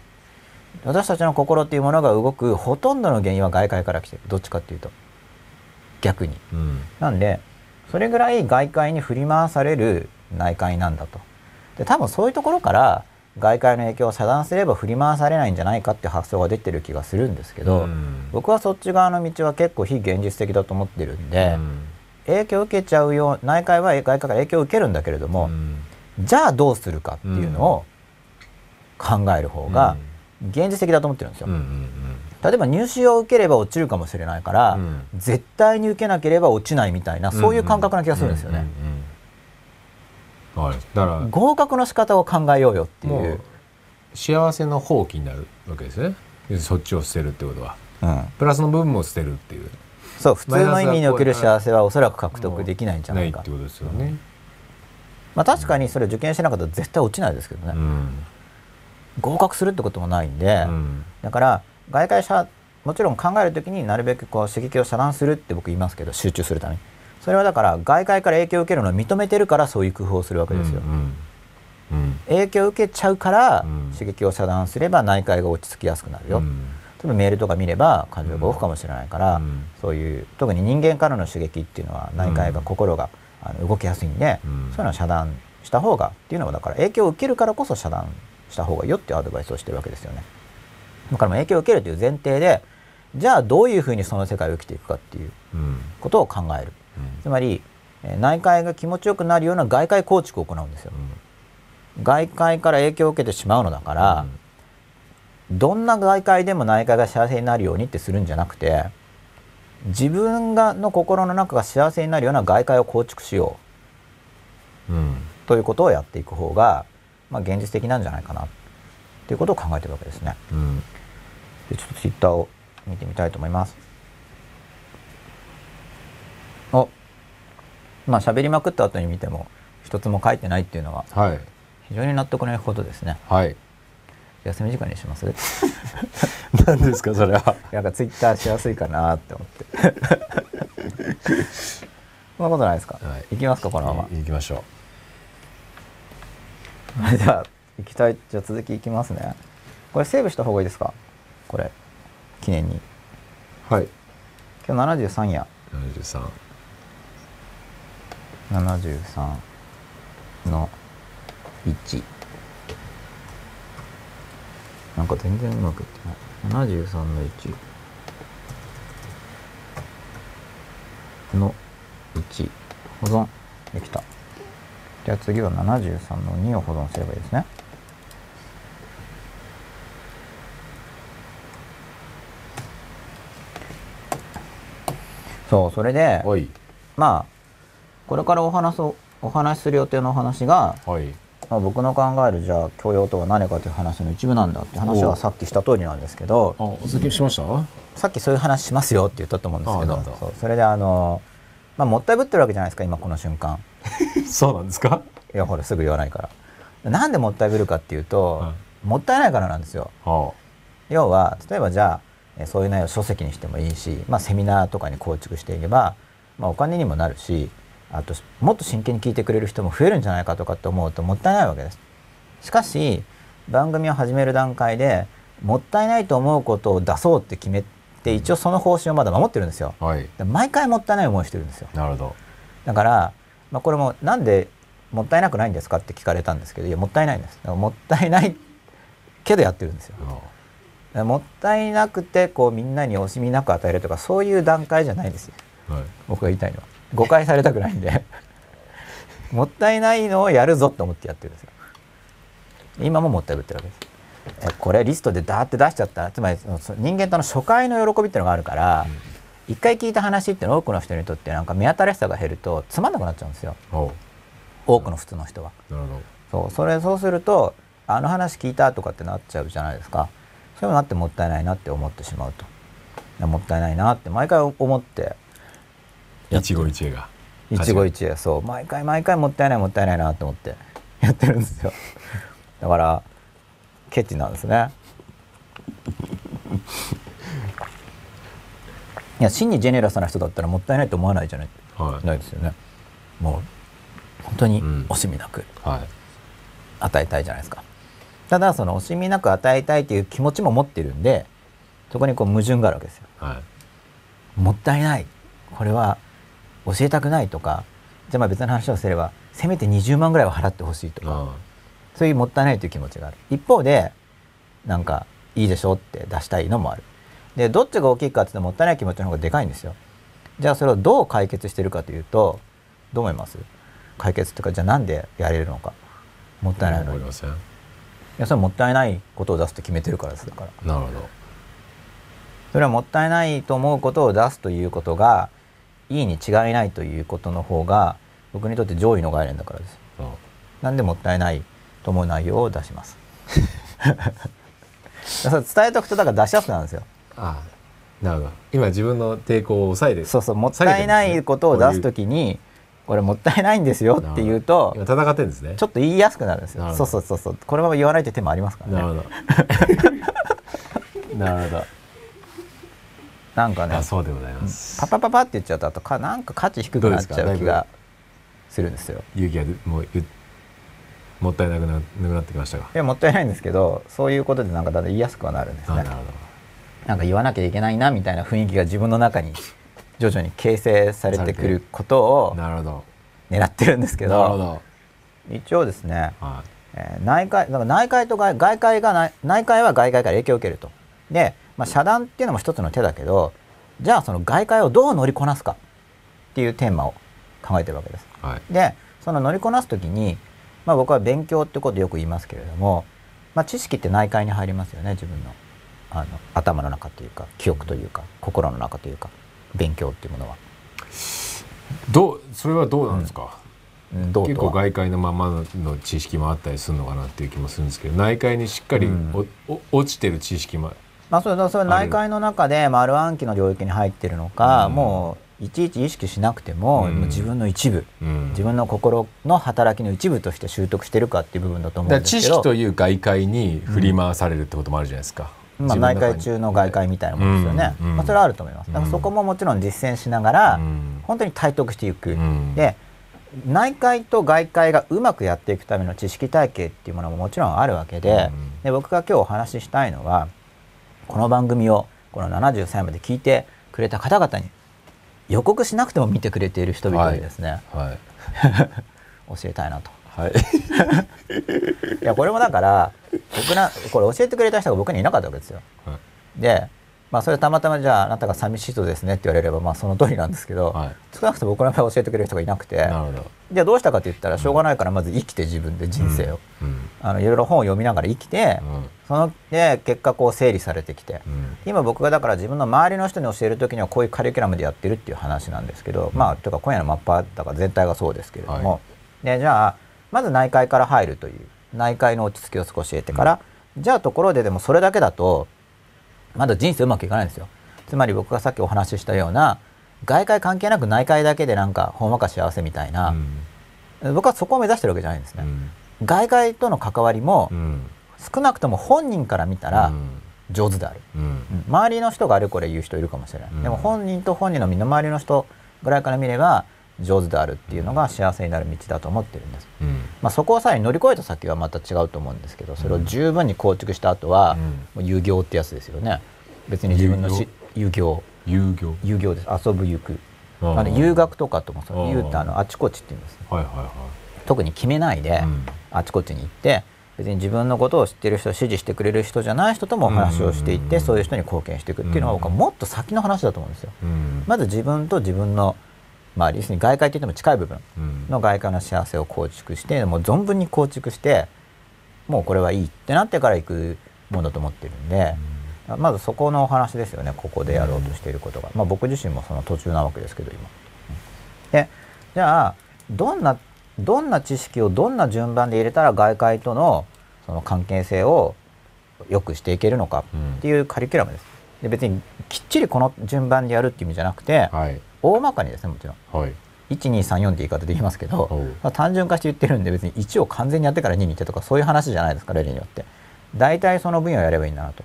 私たちの心っていうものが動くほとんどの原因は外界から来てるどっちかっていうと逆に。うんなんでそれぐらい外界に振り回される内界なんだと。で多分そういうところから外界の影響を遮断すれば振り回されないんじゃないかって発想が出てる気がするんですけど、うん僕はそっち側の道は結構非現実的だと思ってるんで、うん影響を受けちゃうよう内界は外界から影響を受けるんだけれども、じゃあどうするかっていうのを考える方が現実的だと思ってるんですよ。うんうん例えば入試を受ければ落ちるかもしれないから、うん。絶対に受けなければ落ちないみたいなそういう感覚な気がするんですよね。うんうんうんはい。だから合格の仕方を考えようよっていもうう。幸せの放棄になるわけですね。そっちを捨てるってことは。うん、プラスの部分も捨てるっていうそう普通の意味における幸せはおそらく獲得できないんじゃないか。ってことですよね。まあ確かにそれ受験してなかったら絶対落ちないですけどね、うん。合格するってこともないんで、うん。だから外界者もちろん考える時になるべくこう刺激を遮断するって僕言いますけど集中するために。それはだから外界から影響を受けるのを認めてるからそういう工夫をするわけですよ、うんうん影響を受けちゃうからうん。刺激を遮断すれば内界が落ち着きやすくなるよ、うん例えばメールとか見れば感情が動くかもしれないから、うん。そういう特に人間からの刺激っていうのは内界が心が、あの動きやすいんで、うん。そういうのを遮断した方がっていうのはだから影響を受けるからこそ遮断した方がいいよっていうアドバイスをしてるわけですよね。だからもう影響を受けるという前提でじゃあどういうふうにその世界を生きていくかっていううん。ことを考える。つまり、えー内界が気持ちよくなるような外界構築を行うんですよ。外界から影響を受けてしまうのだから、どんな外界でも内界が幸せになるようにってするんじゃなくて自分がの心の中が幸せになるような外界を構築しようんうんうということをやっていく方が、まあ、現実的なんじゃないかなということを考えてるわけですね。うんでちょっとツイッターを見てみたいと思います。おまあ喋りまくった後に見ても一つも書いてないっていうのははい非常に納得のいくことですね。はい休み時間にします？何ですかそれはなんかツイッターしやすいかなって思って。そんなことないですか？はいいきますかこのまま。いきましょ じゃあ行きたいじゃあ続きいきますね。これセーブした方がいいですか？これ記念に。うはい今日73や。73 73の1。なんか全然うまくいってない。73の1の1。保存できた。じゃあ次は73の2を保存すればいいですね。そう、それで、まあ、これからお話そうお話しする予定のお話が、はいまあ、僕の考えるじゃあ教養とは何かという話の一部なんだって話はおさっきした通りなんですけど続きしました？さっきそういう話しますよって言ったと思うんですけどそうそれであの、まあ、もったいぶってるわけじゃないですか今この瞬間。そうなんですか？いやほらすぐ言わないから。なんでもったいぶるかっていうと、はもったいないからなんですよ。は要は例えばじゃあえそういう内容を書籍にしてもいいし、まあ、セミナーとかに構築していけば、まあ、お金にもなるしあともっと真剣に聞いてくれる人も増えるんじゃないかとかって思うともったいないわけです。しかし番組を始める段階でもったいないと思うことを出そうって決めて一応その方針をまだ守ってるんですよ。はい。毎回もったいない思いをしてるんですよ。なるほど。だから、まあ、これもなんでもったいなくないんですかって聞かれたんですけどいやもったいないんです。もったいないけどやってるんですよ。もったいなくてこうみんなに惜しみなく与えるとかそういう段階じゃないですよ。はい。僕が言いたいのは誤解されたくないんで。もったいないのをやるぞと思ってやってるんですよ。今ももったいぶってるわけです。えこれリストでダーって出しちゃった。つまり人間との初回の喜びっていうのがあるから一、回聞いた話っていうのは多くの人にとってなんか目新しさが減るとつまんなくなっちゃうんですよ。多くの普通の人は。そうそれそうするとあの話聞いたとかってなっちゃうじゃないですか。そういうのあってもったいないなって思ってしまうと。もったいないなって毎回思ってど一期一会が。一期一会そう。毎回毎回もったいないもったいないなと思って。やってるんですよ。だからケチなんですね。いや真にジェネラスな人だったらもったいないと思わないじゃない。はい。ないですよね。もう本当にうん。惜しみなくはい。与えたいじゃないですか。ただその惜しみなく与えたいという気持ちも持ってるんでそこにこう矛盾があるわけですよ。はい。もったいない。これは教えたくないとかじゃあまあ別の話をすればせめて20万ぐらいは払ってほしいとかあそういうもったいないという気持ちがある。一方でなんかいいでしょって出したいのもある。でどっちが大きいかって言ったらもったいない気持ちの方がでかいんですよ。じゃあそれをどう解決してるかというとどう思います？解決っていうかじゃあなんでやれるのか。もったいないのに。いやそれはもったいないことを出すと決めてるからですだから。なるほど。それはもったいないと思うことを出すということがいいに違いないということの方が僕にとって上位の概念だからです。なんでもったいないと思う内容を出します。それ伝えとくとだから出しやすくなるんですよ。ああなるほど。今自分の抵抗を抑えて。そうそうもったいないことを出す時にこれもったいないんですよって言うと今戦ってんですね。ちょっと言いやすくなるんですよ。そうそうそうそう。これも言わないという手もありますからね。なるほど。なるほどなんかねあそうでございます。パパパパって言っちゃうとあとかなんか価値低くなっちゃう気がするんですよ。勇気がもうゆもったいなくななくなってきましたがいやもったいないんですけどそういうことでなんかだんだん言いやすくはなるんですね。あなるほなんか言わなきゃいけないなみたいな雰囲気が自分の中に徐々に形成されてくることどをなるほど。狙ってるんですけどなるほど。一応ですね、はえー内界だから内界と外外界が内内界は外界から影響を受けると。で、まあ、遮断っていうのも一つの手だけどじゃあその外界をどう乗りこなすかっていうテーマを考えてるわけです。いはい。でその乗りこなす時に、まあ、僕は勉強ってことをよく言いますけれども、まあ、知識って内界に入りますよね自分のあの頭の中というか記憶というか心の中というか勉強っていうものは。どうそれはどうなんですか、うん。どう結構外界のままの知識もあったりするのかなっていう気もするんですけど内界にしっかりうん。落ちてる知識もまあ、それはそれは内界の中で丸暗記の領域に入ってるのか、うん。もういちいち意識しなくても,、うん。もう自分の一部うん。自分の心の働きの一部として習得してるかっていう部分だと思うんですけど。識という外界に振り回されるってこともあるじゃないですか、まあ、内界中の外界みたいなものですよね、まあ、それはあると思います。だからそこももちろん実践しながら、うん。本当に体得していく、うん。で内界と外界がうまくやっていくための知識体系っていうものももちろんあるわけで,、うん。で僕が今日お話ししたいのはこの番組をこの70歳まで聞いてくれた方々に予告しなくても見てくれている人々にですね、はい 教えたいなと。はい いやこれもだから僕なこれ教えてくれた人が僕にいなかったわけですよ。で、まあ、それたまたまじゃああなたが寂しい人ですねって言われればまあその通りなんですけど、はい。少なくとも僕の場合教えてくれる人がいなくてじゃあど。うしたかって言ったらしょうがないからまず生きて自分で人生を、うん。あのいろいろ本を読みながら生きて、そので結果こう整理されてきて、うん。今僕がだから自分の周りの人に教える時にはこういうカリキュラムでやってるっていう話なんですけど、まあというか今夜のマッパーだから全体がそうですけれども、はでじゃあまず内界から入るという内界の落ち着きを少し得てから、じゃあところででもそれだけだとまだ人生うまくいかないんですよ。つまり僕がさっきお話ししたような外界関係なく内界だけでなんかほんわか幸せみたいな、僕はそこを目指してるわけじゃないんですね、うん。外界との関わりもうん。少なくとも本人から見たら上手である、うん。うん。周りの人があれこれ言う人いるかもしれない、うん。でも本人と本人の身の回りの人ぐらいから見れば上手であるっていうのが幸せになる道だと思ってるんです。うんまあ、そこをさらに乗り越えた先はまた違うと思うんですけどそれを十分に構築した後は、もう遊行ってやつですよね。別に自分のし遊行遊行遊行です。遊ぶ行く。あの遊学とかともそう遊ってあのあちこちって言うんですね。はいはいは特に決めないで、い、うん。あちこちに行って別に自分のことを知ってる人支持してくれる人じゃない人ともお話をしていって、うん。そういう人に貢献していくっていうのは僕はもっと先の話だと思うんですよ。うん。まず自分と自分のまあ要するに外界って言っても近い部分うん。の外界の幸せを構築してもう存分に構築してもうこれはいいってなってから行くものだと思ってるんで、まずそこのお話ですよね。ここでやろうとしていることが、まあ、僕自身もその途中なわけですけど今。でじゃあどんなどんな知識をどんな順番で入れたら外界とのその関係性を良くしていけるのかっていうカリキュラムです。で別にきっちりこの順番でやるっていう意味じゃなくて、はい大まかにですねもちろん。はい。1234って言い方で言いますけど、まあ、単純化して言ってるんで別に1を完全にやってから2に行ってとかそういう話じゃないですか例によって。大体その分野をやればいいんだなと。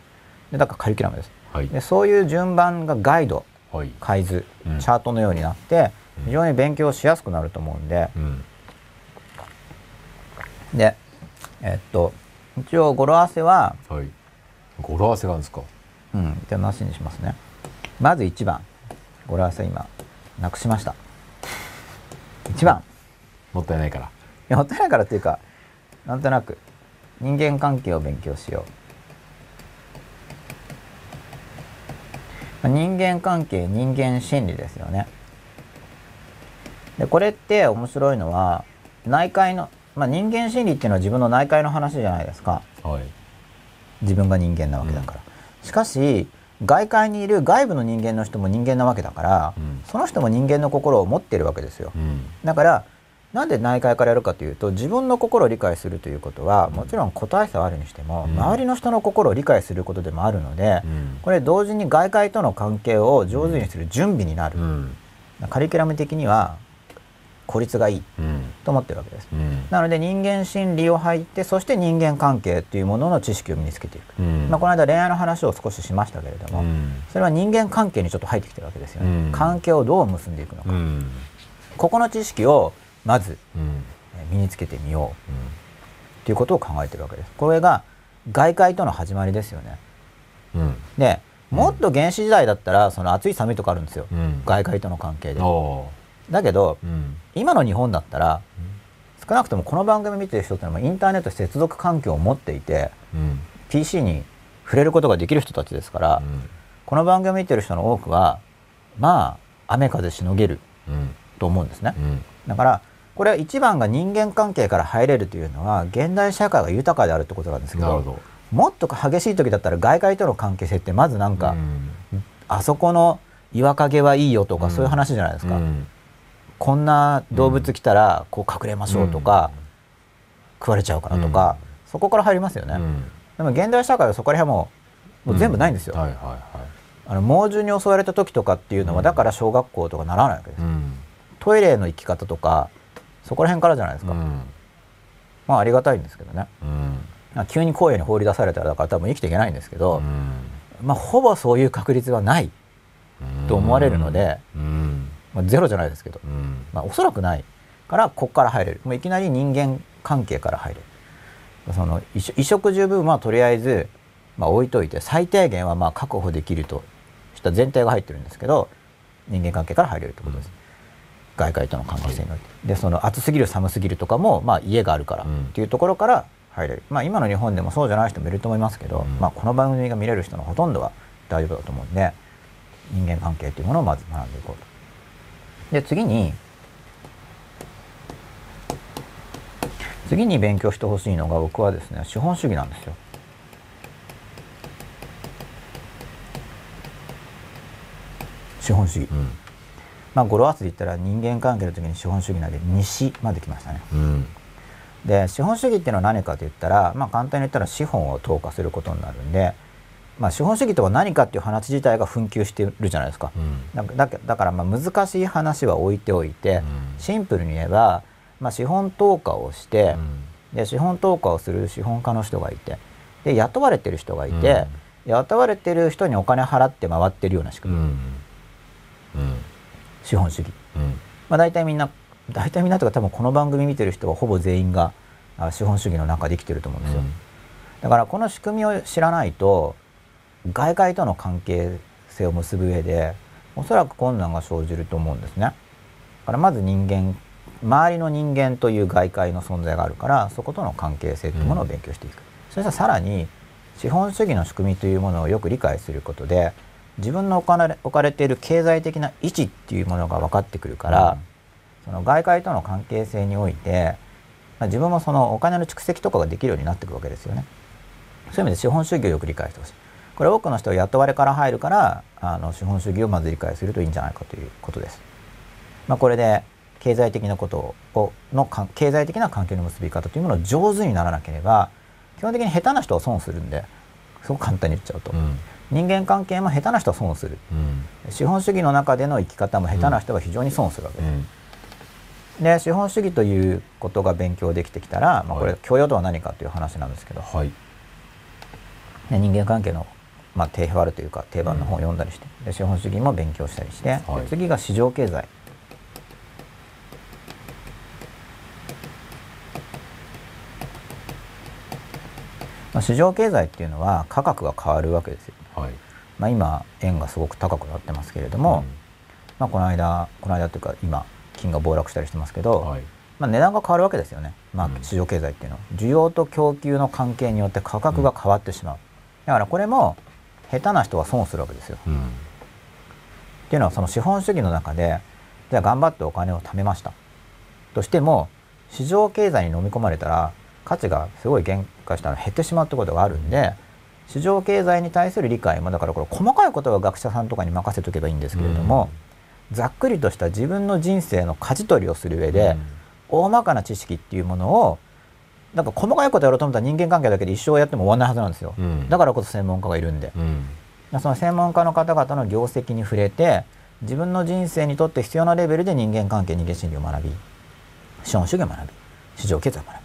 でだからカリキュラムです。はい。でそういう順番がガイドはい。海図うん。チャートのようになってうん。非常に勉強しやすくなると思うんで。うん。でえっと一応語呂合わせははい。語呂合わせがあるんですか？うん。じゃあなしにしますね。まず1番。語呂合わせ今なくしました。1番。もったいないから。いやもったいないからっていうかなんとなく人間関係を勉強しよう。まあ人間関係人間心理ですよね。でこれって面白いのは内界の、まあ、人間心理っていうのは自分の内界の話じゃないですか。はい。自分が人間なわけだから、しかし外界にいる外部の人間の人も人間なわけだから、うん。その人も人間の心を持っているわけですよ、うん。だからなんで内界からやるかというと自分の心を理解するということはもちろん個体差はあるにしても、うん。周りの人の心を理解することでもあるので、うん。これ同時に外界との関係を上手にする準備になる、うん。カリキュラム的には効率がいいうん。と思ってるわけです。うん。なので人間心理を入ってそして人間関係というものの知識を身につけていく、うん。まあ、この間恋愛の話を少ししましたけれども、うん。それは人間関係にちょっと入ってきてるわけですよね、うん。関係をどう結んでいくのか、うん。ここの知識をまず身につけてみよう。ということを考えてるわけです。これが外界との始まりですよね。うん。でもっと原始時代だったらその暑い寒いとかあるんですよ、うん。外界との関係で。おだけどーうん。今の日本だったら少なくともこの番組見てる人ってのはインターネット接続環境を持っていてうん。PC に触れることができる人たちですから、この番組見てる人の多くはまあ雨風しのげるうん。と思うんですね、うん。だからこれは一番が人間関係から入れるというのは現代社会が豊かであるってことなんですけど。もっと激しい時だったら外界との関係性ってまずなんか、うん。あそこの岩陰はいいよとか、うん。そういう話じゃないですか、うんこんな動物来たらこう隠れましょうとか、食われちゃうからとか、そこから入りますよね、うん。でも現代社会はそこら辺ももう全部ないんですよ、はいはいはあの猛獣に襲われた時とかっていうのは、うん。だから小学校とかならないわけです、いうん。トイレの行き方とかそこら辺からじゃないですか、うん。まあありがたいんですけどね。うん。まあ急に荒野に放り出されたらだから多分生きていけないんですけど、うん。まあほぼそういう確率はない、と思われるのでうんまあ、ゼロじゃないですけど、うん。まあ、おそらくない。からここから入れる。もういきなり人間関係から入れる。その衣食住部分はとりあえず、まあ、置いといて最低限はまあ確保できるとした前提が入ってるんですけど人間関係から入れるってことです、外界との関係性において。でその暑すぎる寒すぎるとかも、まあ、家があるからうん。っていうところから入れる、まあ、今の日本でもそうじゃない人もいると思いますけど、うん。まあ、この番組が見れる人のほとんどは大丈夫だと思うんで人間関係というものをまず学んでいこうと。で次に次に勉強してほしいのが僕はですね資本主義なんですよ。資本主義、うんまあ語呂合わせで言ったら人間関係の時に資本主義なんで西まで来ましたね。うんで資本主義っていうのは何かと言ったら、まあ、簡単に言ったら資本を投下することになるんで、まあ、資本主義とは何かっていう話自体が紛糾してるじゃないですか。うん。だだだからまあ難しい話は置いておいて、うん。シンプルに言えば、まあ、資本投下をして、うん。で資本投下をする資本家の人がいてで雇われてる人がいて、雇われてる人にお金払って回ってるような仕組み、資本主義、うん。まあ、大体みんな大体みんなとか多分この番組見てる人はほぼ全員があ資本主義の中で生きてると思うんですよ、うん。だからこの仕組みを知らないと外界との関係性を結ぶ上でおそらく困難が生じると思うんですね。だからまず人間周りの人間という外界の存在があるからそことの関係性というものを勉強していく、そしたらさらに資本主義の仕組みというものをよく理解することで自分の置かれ置かれている経済的な位置っていうものが分かってくるから、その外界との関係性においてまあ自分もそのお金の蓄積とかができるようになっていくわけですよね。そういう意味で資本主義をよく理解してほしい。これ多くの人は雇われから入るからあの資本主義をまず理解するといいんじゃないかということです。まあ、これで経済的なことをの経済的な関係の結び方というものを上手にならなければ基本的に下手な人は損するんですごく簡単に言っちゃうと、うん。人間関係も下手な人は損する。うん。資本主義の中での生き方も下手な人は非常に損するわけです。うん。で資本主義ということが勉強できてきたら、まあ、これはい。教養とは何かという話なんですけど、はい。ね人間関係の、まあ、定番あるというか定番の本を読んだりして、で資本主義も勉強したりして、ではい。次が市場経済。まあ、市場経済っていうのは価格が変わるわけですよ、はい。まあ、今円がすごく高くなってますけれども、まあ、この間この間というか今金が暴落したりしてますけど、はい。まあ、値段が変わるわけですよね、まあう、ん。市場経済っていうのは。需要と供給の関係によって価格が変わってしまう、だからこれも下手な人は損するわけですよ。うん。っていうのはその資本主義の中でじゃあ頑張ってお金を貯めました。としても市場経済に飲み込まれたら価値がすごい減価したら減ってしまうってことがあるんで市場経済に対する理解もだからこれ細かいことは学者さんとかに任せとけばいいんですけれども、ざっくりとした自分の人生の舵取りをする上で、大まかな知識っていうものをなんか細かいことやろうと思ったら人間関係だけで一生やっても終わらないはずなんですよ、うん。だからこそ専門家がいるんで、うん。その専門家の方々の業績に触れて自分の人生にとって必要なレベルで人間関係人間心理を学び資本主義を学び市場経済を学ぶ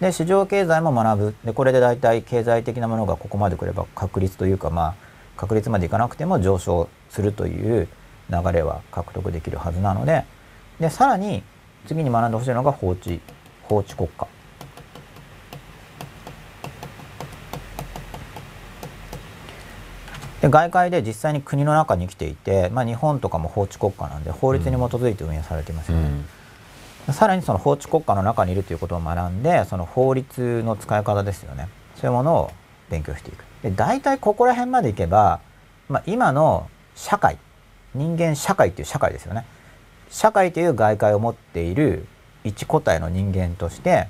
で市場経済も学ぶ。でこれで大体経済的なものがここまでくれば確率というかまあ確率までいかなくても上昇するという流れは獲得できるはずなので。でさらに次に学んでほしいのが法治法治国家で外界で実際に国の中に生きていて、まあ、日本とかも法治国家なんで法律に基づいて運営されていますよね、さらにその法治国家の中にいるということを学んでその法律の使い方ですよね。そういうものを勉強していく。で大体ここら辺までいけば、まあ、今の社会人間社会っていう社会ですよね。社会という外界を持っている一個体の人間として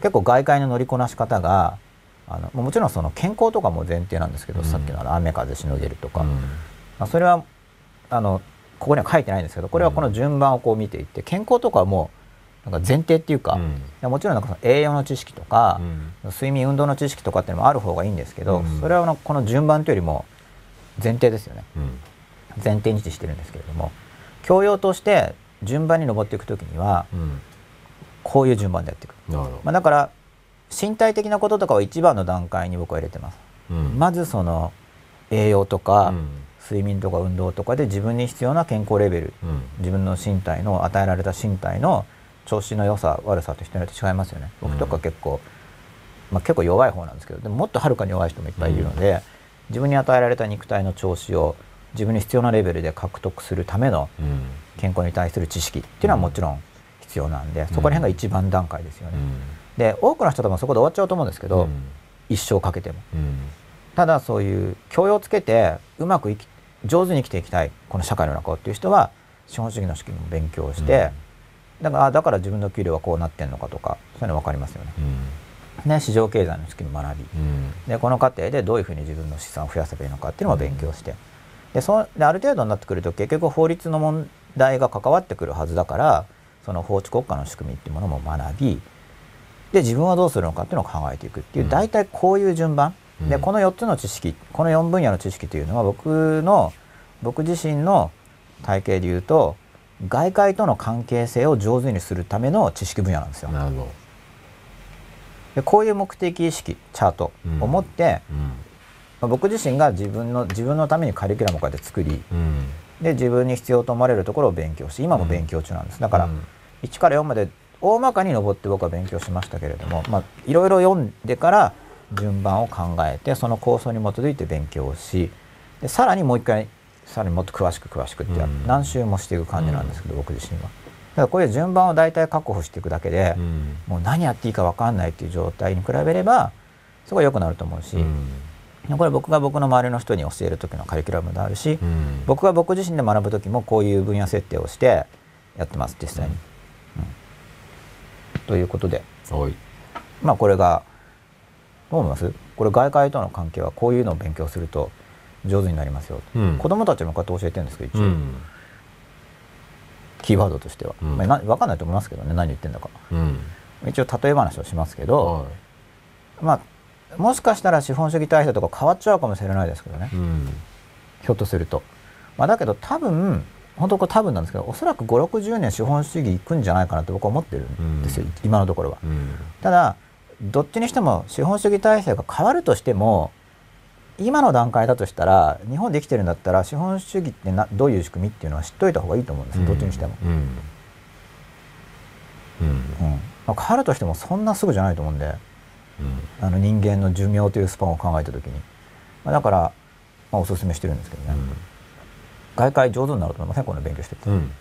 結構外界の乗りこなし方があのもちろんその健康とかも前提なんですけど、うん。さっきの雨風しのげるとか、うん。まあ、それはあのここには書いてないんですけどこれはこの順番をこう見ていって健康とかはもうなんか前提っていうか、いうん。やもちろんなんか栄養の知識とかう、ん。睡眠運動の知識とかっていうのもある方がいいんですけど、うん。それはこの順番というよりも前提ですよね。うん。前提にしてるんですけれども教養として順番に上っていく時にはうん。こういう順番でやっていく、なるほど。まあ、だから身体的なこととかは一番の段階に僕は入れてます、うん。まずその栄養とか、うん。睡眠とか運動とかで自分に必要な健康レベルうん。自分の身体の与えられた身体の調子の良さ悪さと人によって違いますよね。僕とか結構、まあ、結構弱い方なんですけどでももっとはるかに弱い人もいっぱいいるので、自分に与えられた肉体の調子を自分に必要なレベルで獲得するためのうん。健康に対する知識っていうのはもちろん必要なんで、そこら辺が一番段階ですよね。で多くの人多分そこで終わっちゃうと思うんですけど、うん。一生かけても。うん。ただそういう教養をつけてうまく生き上手に生きていきたいこの社会の中をっていう人は資本主義の仕組みも勉強して、だからあだから自分の給料はこうなってんのかとかそういうの分かりますよね。うん。ね市場経済の仕組みも学び。うん。でこの過程でどういうふうに自分の資産を増やせばいいのかっていうのも勉強して。でそうである程度になってくると結局法律の問題が関わってくるはずだからその法治国家の仕組みっていうものも学びで自分はどうするのかっていうのを考えていくっていう、うん。大体こういう順番。でうん。この4つの知識この4分野の知識というのは僕の僕自身の体系でいうと外界との関係性を上手にするための知識分野なんですよ。なるほど。でこういう目的意識チャートを持って、うん。まあ僕自身が自分の自分のためにカリキュラムをこうやって作りうん。で自分に必要と思われるところを勉強し今も勉強中なんです。だからうん。1から4まで大まかに登って僕は勉強しましたけれどもまあいろいろ読んでから順番を考えてその構想に基づいて勉強をしでさらにもう一回さらにもっと詳しく詳しくって何周もしていく感じなんですけど、僕自身は。だからこういう順番を大体確保していくだけで、うん。もう何やっていいか分かんないっていう状態に比べればすごい良くなると思うし、うん。これ僕が僕の周りの人に教える時のカリキュラムであるし、うん。僕が僕自身で学ぶ時もこういう分野設定をしてやってます実際に。うんということで。はい。まあこれがどう思います？これ外界との関係はこういうのを勉強すると上手になりますよ、うん。子供たちにもこうやって教えてるんですけど一応、うん。キーワードとしては、うん。まあ、な分かんないと思いますけどね何言ってんだか。うん。一応例え話をしますけど、はまあもしかしたら資本主義体制とか変わっちゃうかもしれないですけどね、ひょっとすると、まあ、だけど多分本当これ多分なんですけどおそらく560年資本主義いくんじゃないかなと僕は思ってるんですよ、うん。今のところは。うんただどっちにしても資本主義体制が変わるとしても今の段階だとしたら日本で生きてるんだったら資本主義ってなどういう仕組みっていうのは知っといた方がいいと思うんですよ、どっちにしても。うん。まあ、変わるとしてもそんなすぐじゃないと思うんで。うん。あの人間の寿命というスパンを考えた時に、まあ、だから、まあ、おすすめしてるんですけどね、外界上手になると思いません？この勉強してて。うん。うん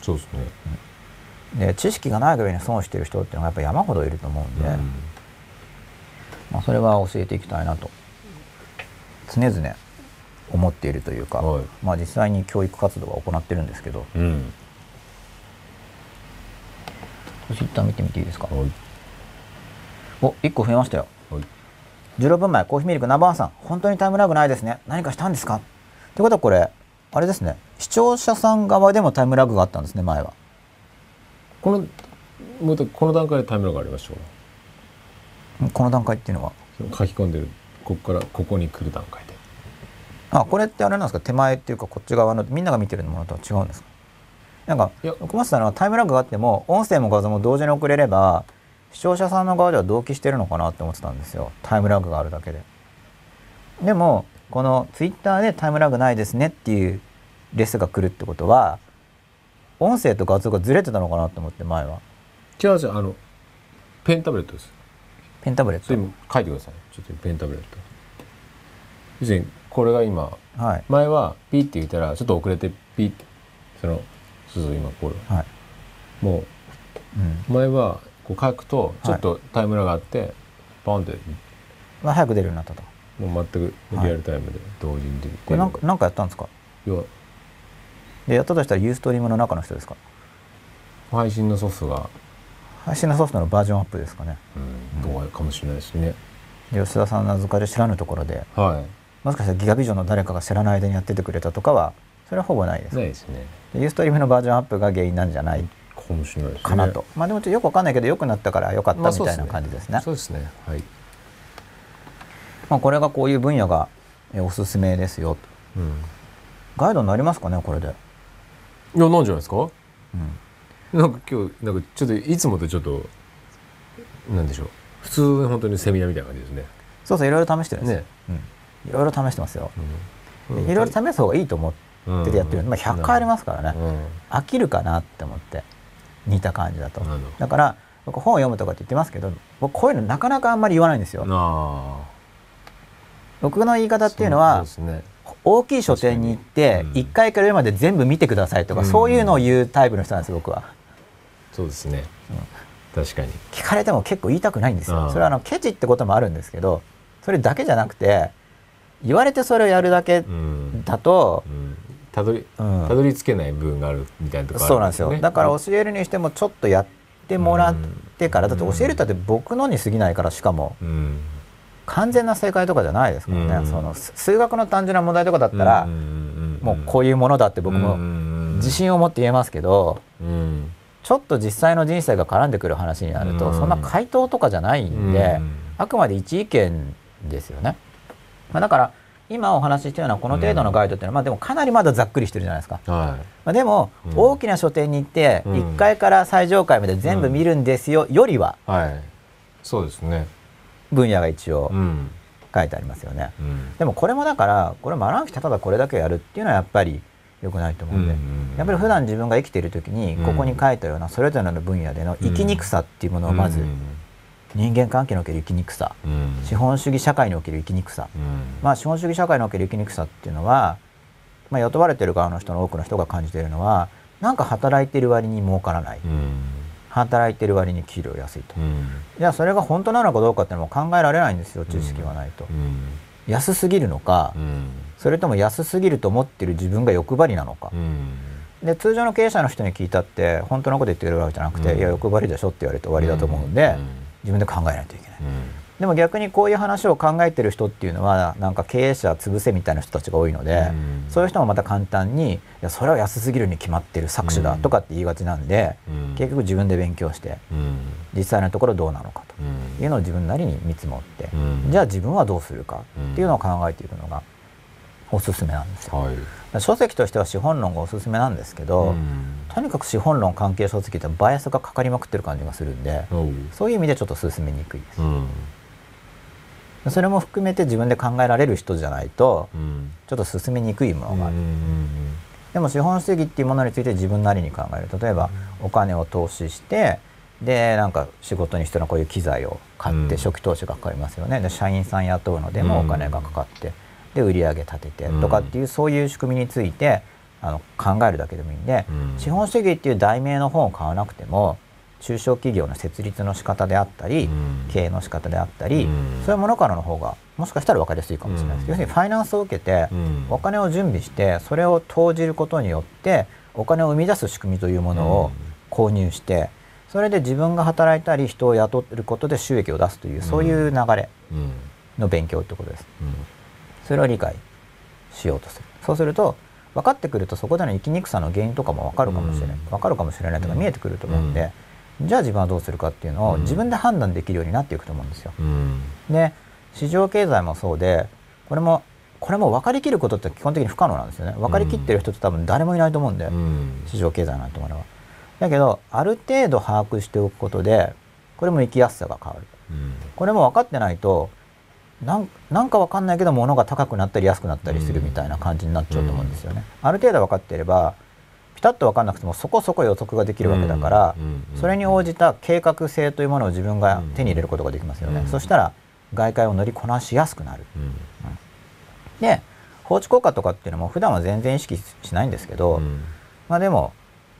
そうですね。で知識がないぐらいに損をしてる人っていうのがやっぱ山ほどいると思うんで、うん。まあ、それは教えていきたいなと。常々思っているというか、はい。まあ、実際に教育活動は行ってるんですけど。うん。一旦見てみていいですか？はい。お1個増えましたよ。はい。16分前コーヒーミルクナンバーワンさん。本当にタイムラグないですね。何かしたんですか？ってことはこれあれですね。視聴者さん側でもタイムラグがあったんですね前は。このもこの段階でタイムラグがありましょんこの段階っていうのは？う書き込んでるここからここに来る段階で。あこれってあれなんですか？手前っていうかこっち側のみんなが見てるものとは違うんですか？なんかいや僕思ってたのはタイムラグがあっても音声も画像も同時に送れれば視聴者さんの側では同期してるのかなって思ってたんですよ。タイムラグがあるだけで。でもこのツイッターでタイムラグないですねっていうレスが来るってことは音声と画像がずれてたのかなって思って前は。違う違うあのペンタブレットです。ペンタブレット。それも書いてくださいちょっとペンタブレット。要するにこれが今はい。前はピーって言ったらちょっと遅れてピーってそのそうそう今これはい、もうん。う前はこう書くとちょっとタイムラグがあってポンって。まあ、早く出るようになったともう全くリアルタイムで同時に出て、これなんかなんかやったんですか？要はでやったとしたらユーストリームの中の人ですか？配信のソフトが、配信のソフトのバージョンアップですかね。うん、どうかもしれないですね。で吉田さんの名付かり知らぬところで。はもしかしたらギガビジョンの誰かが知らない間にやっててくれたとかはそれはほぼないです、いないですね。でユーストリームのバージョンアップが原因なんじゃない？かもしれないですね。かなと、まあでもちょっとよくわかんないけど良くなったから良かったみたいな感じですね,、そうですね。はい、まあこれがこういう分野がえおすすめですよと。うん、ガイドになりますかねこれで、いやなんじゃないですか？うん、なんか今日なんかちょっといつもとちょっとなんでしょう。普通本当にセミナーみたいな感じですね。そうそういろいろ試してるんです。よ、ね。うん、いろいろ試してますよ、うん。いろいろ試す方がいいと思っててやってるまあ、100回ありますからね、うん。飽きるかなって思って似た感じだと。だから僕本を読むとかって言ってますけど僕こういうのなかなかあんまり言わないんですよ。あ僕の言い方あっていうのは大きい書店に行って確かに。うん。1回から上まで全部見てくださいとか、うん。そういうのを言うタイプの人なんです僕は。そうですね、確かに。聞かれても結構言いたくないんですよ。それはあのケチってこともあるんですけどそれだけじゃなくて言われてそれをやるだけうん。だとう、ん。たどりうん。たどり着けない部分があるみたいなところそうなんですよ。だから教えるにしてもちょっとやってもらってから、うん。だって教えるったって僕のに過ぎないからしかも。うん完全な正解とかじゃないですからね、うん。そのす数学の単純な問題とかだったら、もうこういうものだって僕も自信を持って言えますけど、うん。ちょっと実際の人生が絡んでくる話になると、うん。そんな回答とかじゃないんで、うん。あくまで一意見ですよね。まあ、だから今お話ししてるようなこの程度のガイドっていうのは、まあでもかなりまだざっくりしてるじゃないですか。はまあ、でも、うん。大きな書店に行ってうん。1階から最上階まで全部見るんですよ、よりは。いはい。そうですね分野が一応うん。書いてありますよね。うん。でもこれもだからこれ丸暗記ただこれだけやるっていうのはやっぱり良くないと思うんで、うんうんやっぱり普段自分が生きている時にうん。ここに書いたようなそれぞれの分野での生きにくさっていうものをまず人間関係における生きにくさ。うん。資本主義社会における生きにくさ。うん。まあ資本主義社会における生きにくさっていうのは、まあ、雇われてる側の人の多くの人が感じているのはなんか働いてる割に儲からない。うん働いてる割に給料安いと。うん。じゃあそれが本当なのかどうかっていうのも考えられないんですよ知識がないと。うん。安すぎるのかうん。それとも安すぎると思ってる自分が欲張りなのか。うん。で通常の経営者の人に聞いたって本当のこと言ってくれるわけじゃなくて、うん。いや欲張りでしょって言われて終わりだと思うんで、うん。自分で考えないといけない、うんでも逆にこういう話を考えてる人っていうのはなんか経営者潰せみたいな人たちが多いので、うん。そういう人もまた簡単にいやそれは安すぎるに決まってる搾取だうん。とかって言いがちなんで、うん。結局自分で勉強してうん。実際のところどうなのかとうん。いうのを自分なりに見積もって、うん。じゃあ自分はどうするかっていうのを考えていくのがおすすめなんですよ。はい。書籍としては資本論がおすすめなんですけど、うん。とにかく資本論関係書籍ってバイアスがかかりまくってる感じがするんでそういう意味でちょっと進めにくいです。う。んそれも含めて自分で考えられる人じゃないとうん。ちょっと進めにくいものがある。うんでも資本主義っていうものについて自分なりに考える。例えばお金を投資してでなんか仕事に必要なこういう機材を買って、うん。初期投資がかかりますよね。で社員さん雇うのでもお金がかかって、で売り上げ立ててとかっていう、そういう仕組みについてあの考えるだけでもいいんで、うん。資本主義っていう題名の本を買わなくても中小企業の設立の仕方であったり、うん。経営の仕方であったり、うん。そういうものからの方がもしかしたら分かりやすいかもしれないです、うん。要するにファイナンスを受けて、うん。お金を準備してそれを投じることによってお金を生み出す仕組みというものを購入してそれで自分が働いたり人を雇ることで収益を出すというそういう流れうん。の勉強ってことです。うん。それを理解しようとする。そうすると分かってくるとそこでの生きにくさの原因とかも分かるかもしれない、うん。分かるかもしれないとかうん。見えてくると思うんで、じゃあ自分はどうするかっていうのをうん。自分で判断できるようになっていくと思うんですよ。うん。で市場経済もそうでこれもこれも分かりきることって基本的に不可能なんですよね。分かりきってる人って多分誰もいないと思うんで、うん。市場経済なんてものは。だけどある程度把握しておくことでこれも生きやすさが変わる。うん。これも分かってないとなんなんか分かんないけど物が高くなったり安くなったりするみたいな感じになっちゃうと思うんですよね、ある程度分かっていればピタッと分かんなくてもそこそこ予測ができるわけだから、うんそれに応じた計画性というものを自分が手に入れることができますよね、うん。そしたら外界を乗りこなしやすくなる。うん。で放置効果とかっていうのも普段は全然意識しないんですけど、うん。まあでも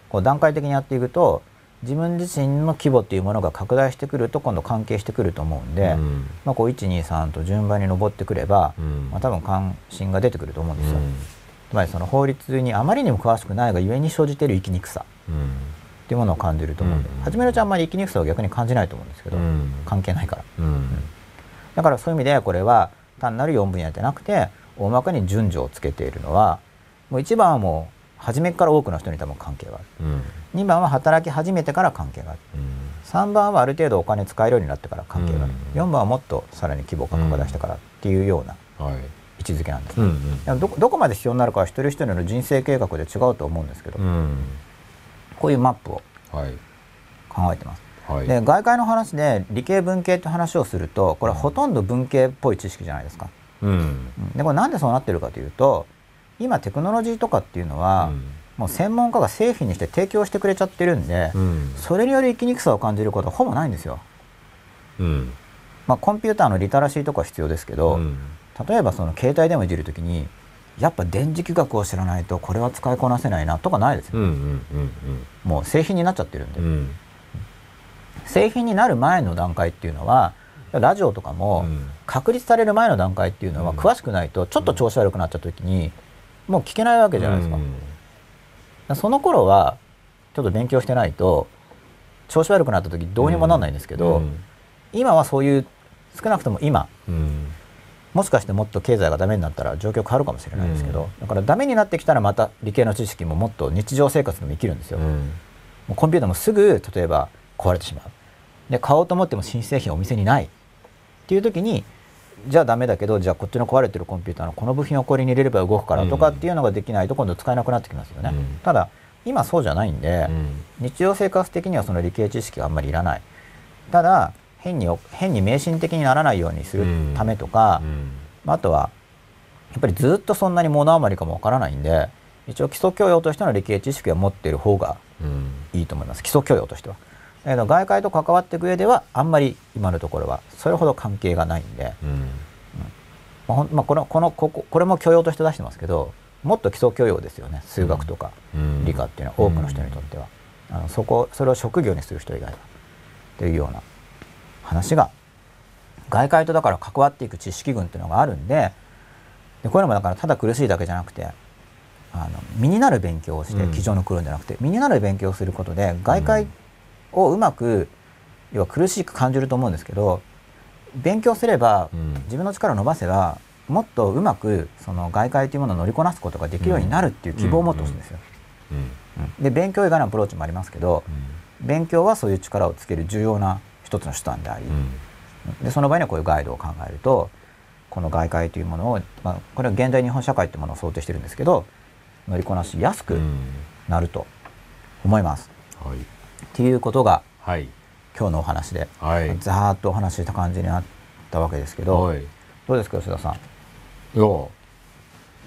こう段階的にやっていくと自分自身の規模っていうものが拡大してくると今度関係してくると思うんで、うん。まあ、こう123と順番に上ってくれば、うん。まあ、多分関心が出てくると思うんですよ。うんつまりその法律にあまりにも詳しくないがゆえに生じている生きにくさ。うんっていうものを感じると思うんで、うん。初めのうちはあんまり生きにくさを逆に感じないと思うんですけど、うん。関係ないから。うん。だからそういう意味でこれは単なる4分野じゃなくて大まかに順序をつけているのはもう1番はもう初めから多くの人に多分関係がある。うん。2番は働き始めてから関係がある。3番はある程度お金使えるようになってから関係がある、うん。4番はもっとさらに規模が拡大してからっていうような。はい位置づけなんです、うんうん。どこどこまで必要になるかは一人一人の人生計画で違うと思うんですけど、うん。こういうマップをはい。考えてます。はい。で外界の話で理系文系って話をするとこれはほとんど文系っぽい知識じゃないですか。うん。うん。でこれなんでそうなってるかというと今テクノロジーとかっていうのは、もう専門家が製品にして提供してくれちゃってるんで、うん。それによる生きにくさを感じることはほぼないんですよ。うん。まあ、コンピューターのリテラシーとか必要ですけど、うん例えばその携帯電話いじるときにやっぱ電磁気学を知らないとこれは使いこなせないなとかないですよ、うんうんもう製品になっちゃってるんで、うん。うん製品になる前の段階っていうのはラジオとかもうん。確立される前の段階っていうのはうん。詳しくないとちょっと調子悪くなっちゃった時にもう聞けないわけじゃないですか,、その頃はちょっと勉強してないと調子悪くなった時どうにもなんないんですけど、うん。今はそういう少なくとも今うんもしかしてもっと経済がダメになったら状況変わるかもしれないですけど、だからダメになってきたらまた理系の知識ももっと日常生活でも生きるんですよ、もうコンピューターもすぐ例えば壊れてしまう。で買おうと思っても新製品お店にないっていう時にじゃあダメだけどじゃあこっちの壊れてるコンピューターのこの部品をこれに入れれば動くからとかっていうのができないと今度使えなくなってきますよね、うん。ただ今そうじゃないんで、うん。日常生活的にはその理系知識があんまりいらない。ただ変に変に迷信的にならないようにするためとか、うん。まああとはやっぱりずっとそんなに物余りかもわからないんで一応基礎教養としての理系知識は持っている方がうん。いいと思います。基礎教養としては。だけど外界と関わっていく上ではあんまり今のところはそれほど関係がないんで、うん。まあほんまあ、このこのこここれも教養として出してますけどもっと基礎教養ですよね。数学とかうん。理科っていうのは多くの人にとっては、あのそこそれを職業にする人以外は。というような話が外界とだから関わっていく知識群っていうのがあるんででこういうのもだからただ苦しいだけじゃなくてあの身になる勉強をしてうん。机上の苦んじゃなくて、身になる勉強をすることで外界をうまく要は苦しく感じると思うんですけど勉強すればうん。自分の力を伸ばせばもっとうまくその外界というものを乗りこなすことができるようになるっていう希望を持ってほしいん。ですよ。で勉強以外のアプローチもありますけど勉強はそういう力をつける重要な一つの手段であり、うん。でその場合にはこういうガイドを考えるとこの外界というものを、まあ、これは現代日本社会というものを想定してるんですけど乗りこなしやすくうん。なると思います。はい。っていうことがはい。今日のお話で、はい。ざーっとお話しした感じになったわけですけど、はい。いどうですか吉田さん？やよ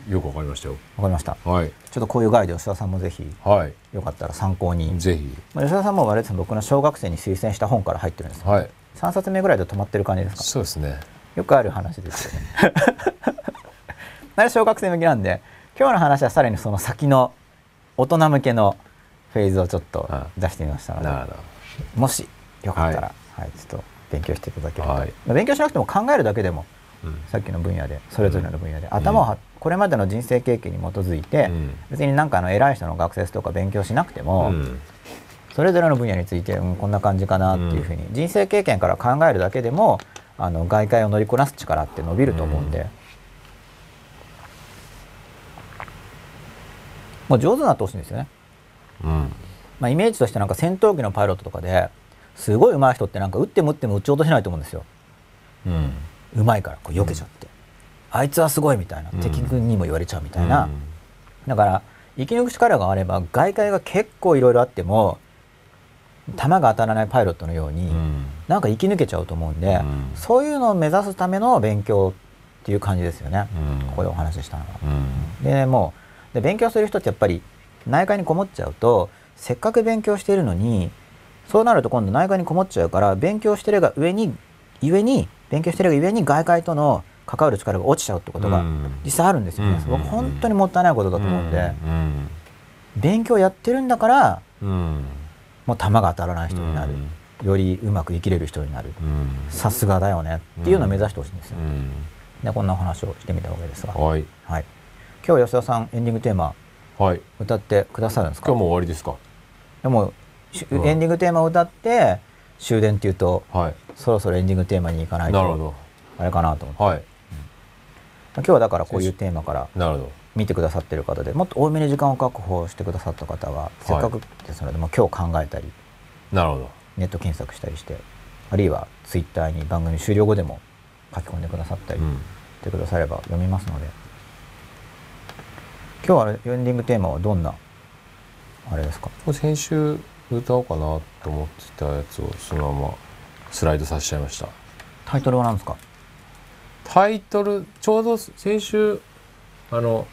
くわかりましたよ。わかりました。はいちょっとこういうガイド吉田さんもぜひはい。よかったら参考に、ぜひ。まあ、吉田さんもあれですね僕の小学生に推薦した本から入ってるんですよ、はい。3冊目ぐらいで止まってる感じですか？そうですね。よくある話ですよね。あれ小学生向きなんで今日の話はさらにその先の大人向けのフェーズをちょっと出してみましたので、なるほもしよかったら、はい。ちょっと勉強していただけると、はい。まあ勉強しなくても考えるだけでもどうん。さっきの分野でそれぞれの分野で、頭をはこれまでの人生経験に基づいて、うん。別になんかあの偉い人の学説とか勉強しなくても、うん。それぞれの分野について、うん、こんな感じかなっていうふうに、人生経験から考えるだけでもあの外界を乗りこなす力って伸びると思うんで、うん。もう上手になってほしいんですよね。うん。まあ、イメージとしてなんか戦闘機のパイロットとかですごい上手い人ってなんか撃っても撃っても撃ち落とせないと思うんですよ。うん。上手いからこう避けちゃって、あいつはすごいみたいな、うん敵軍にも言われちゃうみたいな、だから生き抜く力があれば外界が結構いろいろあっても弾が当たらないパイロットのように、うん。なんか生き抜けちゃうと思うんで、うん。そういうのを目指すための勉強っていう感じですよね、うん。ここでお話ししたのは。うん。でもうで勉強する人ってやっぱり内科にこもっちゃうとせっかく勉強しているのにそうなると今度内科にこもっちゃうから勉強してるが上に上に勉強してるが上に外界との関わる力が落ちちゃうってことがうん。実際あるんですよね。うん。僕本当にもったいないことだと思うんで、うん。勉強やってるんだからうん。もう弾が当たらない人になる、よりうまく生きれる人になる。うん。さすがだよねっていうのを目指してほしいんですよ。うん。でこんなお話をしてみたわけですが、はい。はい、今日吉田さんエンディングテーマはい。歌ってくださるんですか？今日も終わりですか？でもしうん。エンディングテーマを歌って終電っていうとはい。そろそろエンディングテーマに行かないとなるほど。あれかなと思って、はい今日はだからこういうテーマから見てくださってる方でもっと多めに時間を確保してくださった方はせっかくですので、もう今日考えたりなるほど。ネット検索したりしてあるいはツイッターに番組終了後でも書き込んでくださったりうん。してくだされば読みますので今日はエンディングテーマはどんなあれですか？先週歌おうかなと思ってたやつをそのままスライドさせちゃいました。タイトルは何ですか？タイトルちょうど先週あの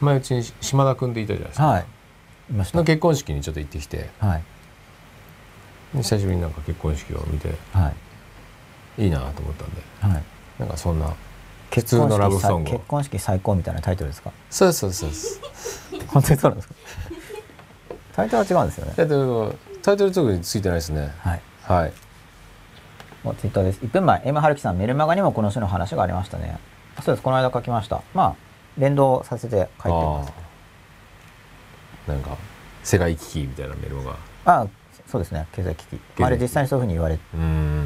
前うちに島田君っていたじゃないですか、はい。いました。の結婚式にちょっと行ってきて。はい。で久しぶりになんか結婚式を見てはい。いいなと思ったんで。はい。なんかそんな普結通のラブソングを。結婚式最高みたいなタイトルですか？そうですそうですそうです。本当にそうなんですか？タイトルは違うんですよね。タイトルはタイトル特についてないですね。はい。はいもうツイッターです。1分前 M 春樹さんメルマガにもこの種の話がありましたね。あそうです。この間書きました。まあ連動させて書いてます。なんか世界危機みたいなメールがあそうですね。経済危機。あれ実際にそういうふうに言われて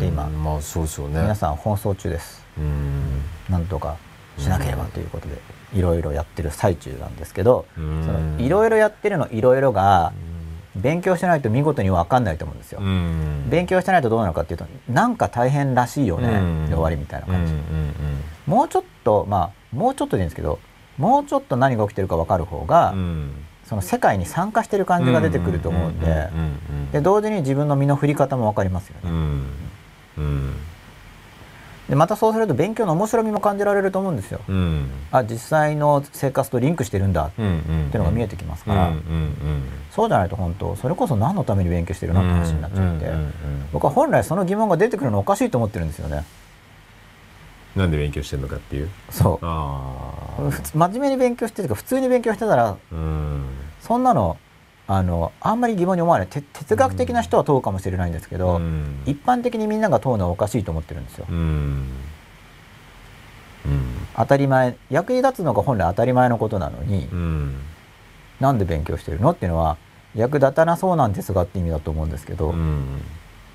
今。まあそうですよね。皆さん奔走中です。うーん。なんとかしなければということでいろいろやってる最中なんですけどうそんのいろいろやってるのいろいろが勉強してないと見事に分かんないと思うんですよ。うん。勉強してないとどうなのかっていうとなんか大変らしいよねうん。で終わりみたいなうんうん感じもうちょっとまあもうちょっとでいいんですけどもうちょっと何が起きてるか分かる方が、うん。その世界に参加してる感じが出てくると思うんでで同時に自分の身の振り方も分かりますよね。でまたそうすると勉強の面白みも感じられると思うんですよ。うん。あ実際の生活とリンクしてるんだっていうのが見えてきますから、そうじゃないと本当それこそ何のために勉強してるのって話になっちゃって、僕は本来その疑問が出てくるのおかしいと思ってるんですよね。なんで勉強してるのかっていう？そう。真面目に勉強してるか普通に勉強してたらあうん。そんなのあのあんまり疑問に思わない。て哲学的な人は問うかもしれないんですけど、うん。一般的にみんなが問うのはおかしいと思ってるんですよ。うん。うん。当たり前。役に立つのが本来当たり前のことなのに、うん。なんで勉強してるのっていうのは役立たなそうなんですがって意味だと思うんですけど、うん。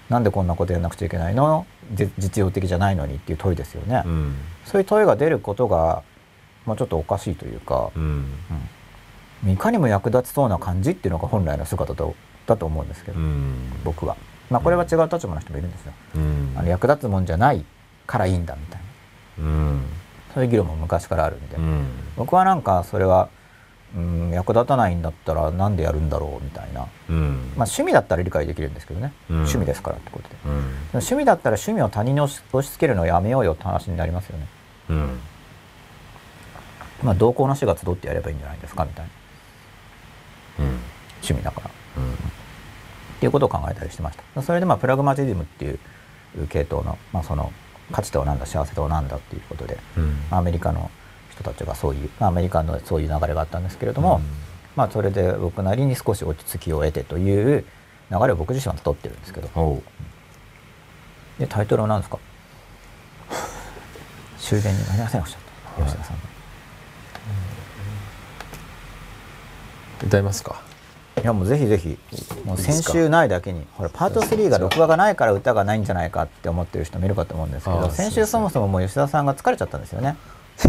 なんでこんなことやらなくちゃいけないの？じ実用的じゃないのにっていう問いですよね、うん。そういう問いが出ることがもうちょっとおかしいというか、うんいかにも役立ちそうな感じっていうのが本来の姿だだと思うんですけど、うん。僕は。まあこれは違う立場の人もいるんですよ。うん。あの役立つもんじゃないからいいんだみたいな。うん。そういう議論も昔からあるんで、うん。僕はなんかそれはうん役立たないんだったらなんでやるんだろうみたいな、うん。まあ、趣味だったら理解できるんですけどね、うん。趣味ですからってことで。趣味だったら趣味を他人に押し付けるのをやめようよって話になりますよね。うん。まあ同行の師が集ってやればいいんじゃないですかみたいな。うん趣味だから。っうんていうことを考えたりしてました。それでまあプラグマティズムっていう系統の,、まあその価値とは何だ幸せとは何だっていうことでうん。アメリカの人たちがそういうまあアメリカのそういう流れがあったんですけれども、まあそれで僕なりに少し落ち着きを得てという流れを僕自身は取ってるんですけど。でタイトルは何ですか？終電になりませんおっしゃった。はい。吉田さんの。歌いますか？いやもうぜひぜひ。もう先週ないだけに。ほらパート3が録画がないから歌がないんじゃないかって思ってる人もいるかと思うんですけど先週そもそももう吉田さんが疲れちゃったんですよね。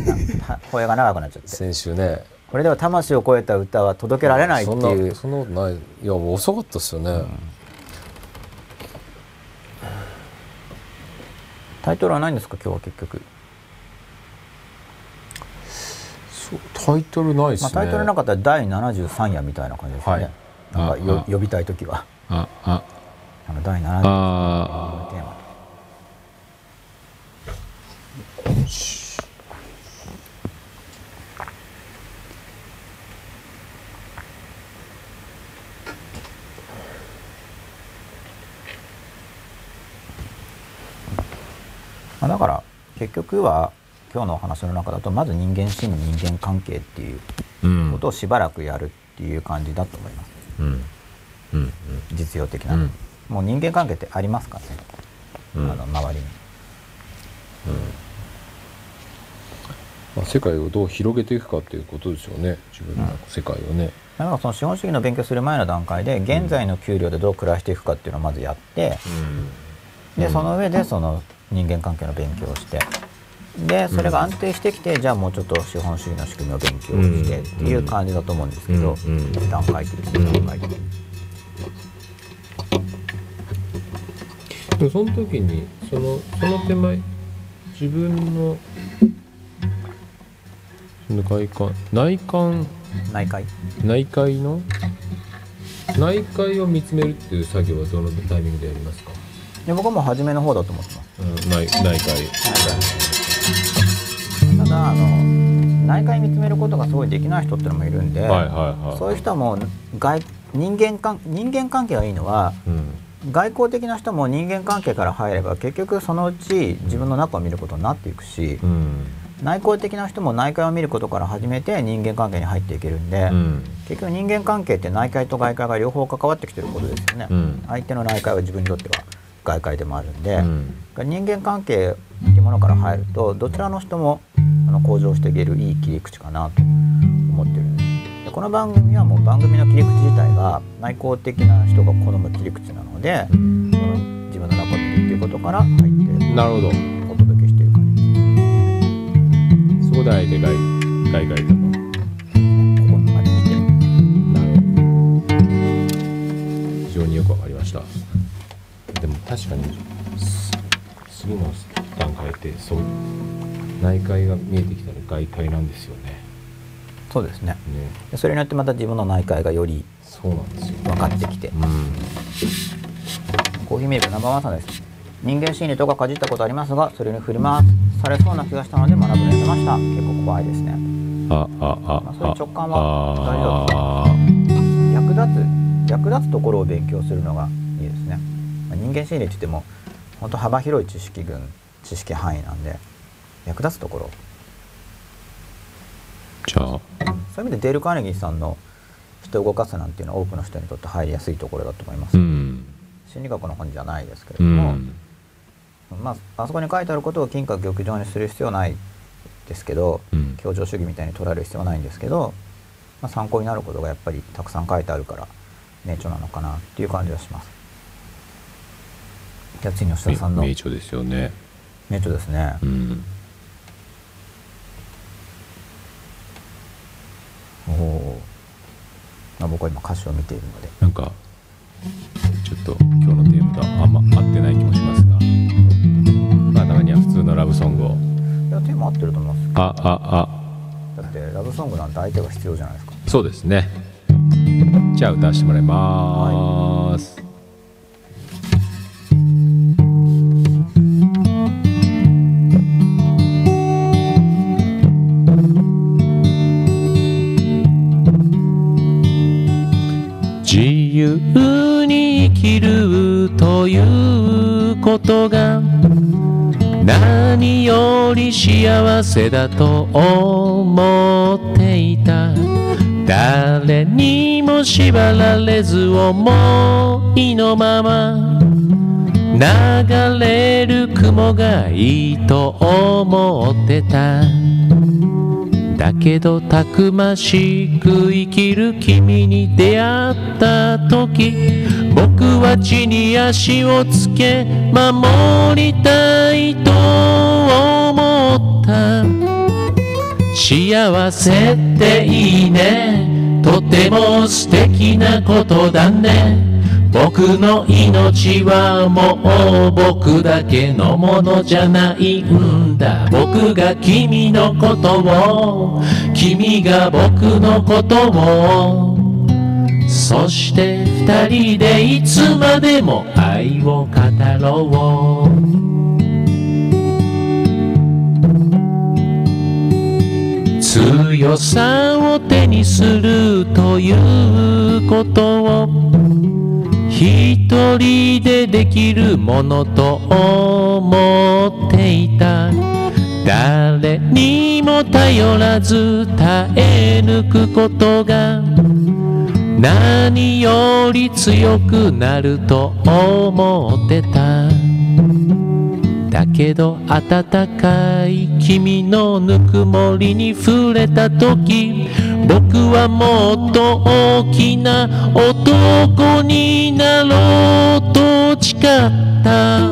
声が長くなっちゃって。先週ね。これでは魂を超えた歌は届けられないっていう。そんなことないいやもう遅かったっすよね、タイトルはないんですか今日は結局、そうタイトルないね、まあ、タイトルなかったら第73夜みたいな感じですよね、はい。なんかよ呼びたい時は。ああ。あの第73夜。のあテー。マまあ、だから結局は今日のお話の中だとまず人間心理人間関係っていううん。ことをしばらくやるっていう感じだと思います。うん。うん。実用的な、うん。もう人間関係ってありますからね、うん。あの周りに。まあ、世界をどう広げていくかっていうことですよね。自分の世界をね、だからその資本主義の勉強する前の段階で現在の給料でどう暮らしていくかっていうのをまずやって、でその上でその人間関係の勉強をしてでそれが安定してきて、じゃあもうちょっと資本主義の仕組みを勉強してっていう感じだと思うんですけど、段階的に段階的に。その時にそのその手前自分のその外観内観内科医内界の内界を見つめるっていう作業はどのタイミングでやりますか、で僕はもう初めの方だと思ってます。うん、内内界ただあの内科医見つめることがすごいできない人ってのもいるんで、そういう人はもう外人間関人間関係がいいのはうん。外交的な人も人間関係から入れば結局そのうち自分の中を見ることになっていくし、うん。内向的な人も内界を見ることから始めて人間関係に入っていけるんで、うん。結局人間関係って内界と外界が両方関わってきてることですよね、うん。相手の内界は自分にとっては外界でもあるんで、うん。人間関係いうものから入るとど。ちらの人もあの向上していけるいい切り口かなと思ってるんですでこの番組はもう番組の切り口自体が内向的な人が好む切り口なので、その自分の中を見るっていうことから入ってなるほどお届けしてる感じですそこであえて外外界だとここまで来てなるほど非常によくわかりました。でも確かにす次考えてそう内界が見えてきたら外界なんですよね。そうですね。ね。それによってまた自分の内界がよりそうなんですよ、ね、分かってきて、うん、コーヒーミルクナンバーワンさんです。人間心理とかかじったことありますがそれに振り回されそうな気がしたので学ぶのやめました。結構怖いですね。あああ、まあ、そういう直感は大丈夫役立つ役立つところを勉強するのがいいですね、まあ、人間心理って言っても本当幅広い知識群知識範囲なんで役立つところ。じゃあ。そういう意味でデール・カーネギーさんの人を動かすなんていうのは多くの人にとって入りやすいところだと思います、うん、心理学の本じゃないですけれども、うん、まあ、あそこに書いてあることを金閣玉城にする必要ないですけど、うん、協調主義みたいに取られる必要はないんですけど、まあ、参考になることがやっぱりたくさん書いてあるから名著なのかなっていう感じはします。キャッチに吉田さんの。名著ですよね。えっとですね、うん、おお、まあ、僕は今歌詞を見ているので。なんかちょっと今日のテーマとあんま合ってない気もしますが。まあ中には普通のラブソングを。いやテーマ合ってると思います。あああ。だってラブソングなんて相手が必要じゃないですか。そうですね。じゃあ歌わせてもらいます、はい。由に生きるということが何より幸せだと思っていた。誰にも縛られず思いのまま。流れる雲がいいと思ってた。だけどたくましく生きる君に出会った時僕は地に足をつけ守りたいと思った。幸せっていいね。とても素敵なことだね。僕の命はもう僕だけのものじゃないんだ。僕が君のことを君が僕のことを。そして二人でいつまでも愛を語ろう。強さを手にするということを。一人でできるものと思っていた。誰にも頼らず耐え抜くことが。何より強くなると思ってた。だけど暖かい君のぬくもりに触れた時。僕はもっと大きな男になろうと誓った。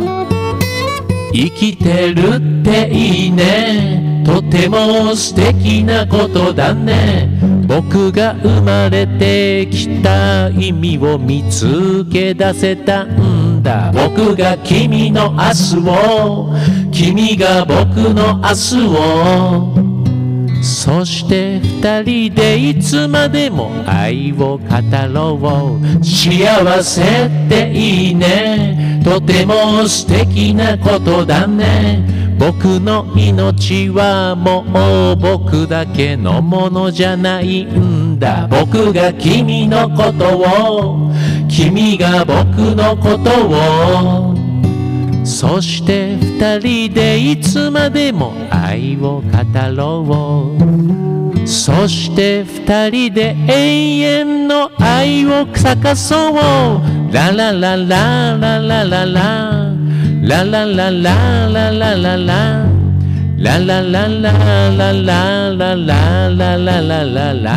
生きてるっていいね。とても素敵なことだね。僕が生まれてきた意味を見つけ出せたんだ。僕が君の明日を。君が僕の明日を。そして二人でいつまでも愛を語ろう。幸せっていいね。とても素敵なことだね。僕の命はもう僕だけのものじゃないんだ。僕が君のことを。君が僕のことを。そして二人でいつまでも愛を語ろう。そして二人で永遠の愛を咲そう。ラララララララララララララララ。ララララララララ。ラララララララララララ。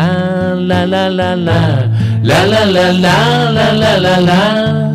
ララララララララ。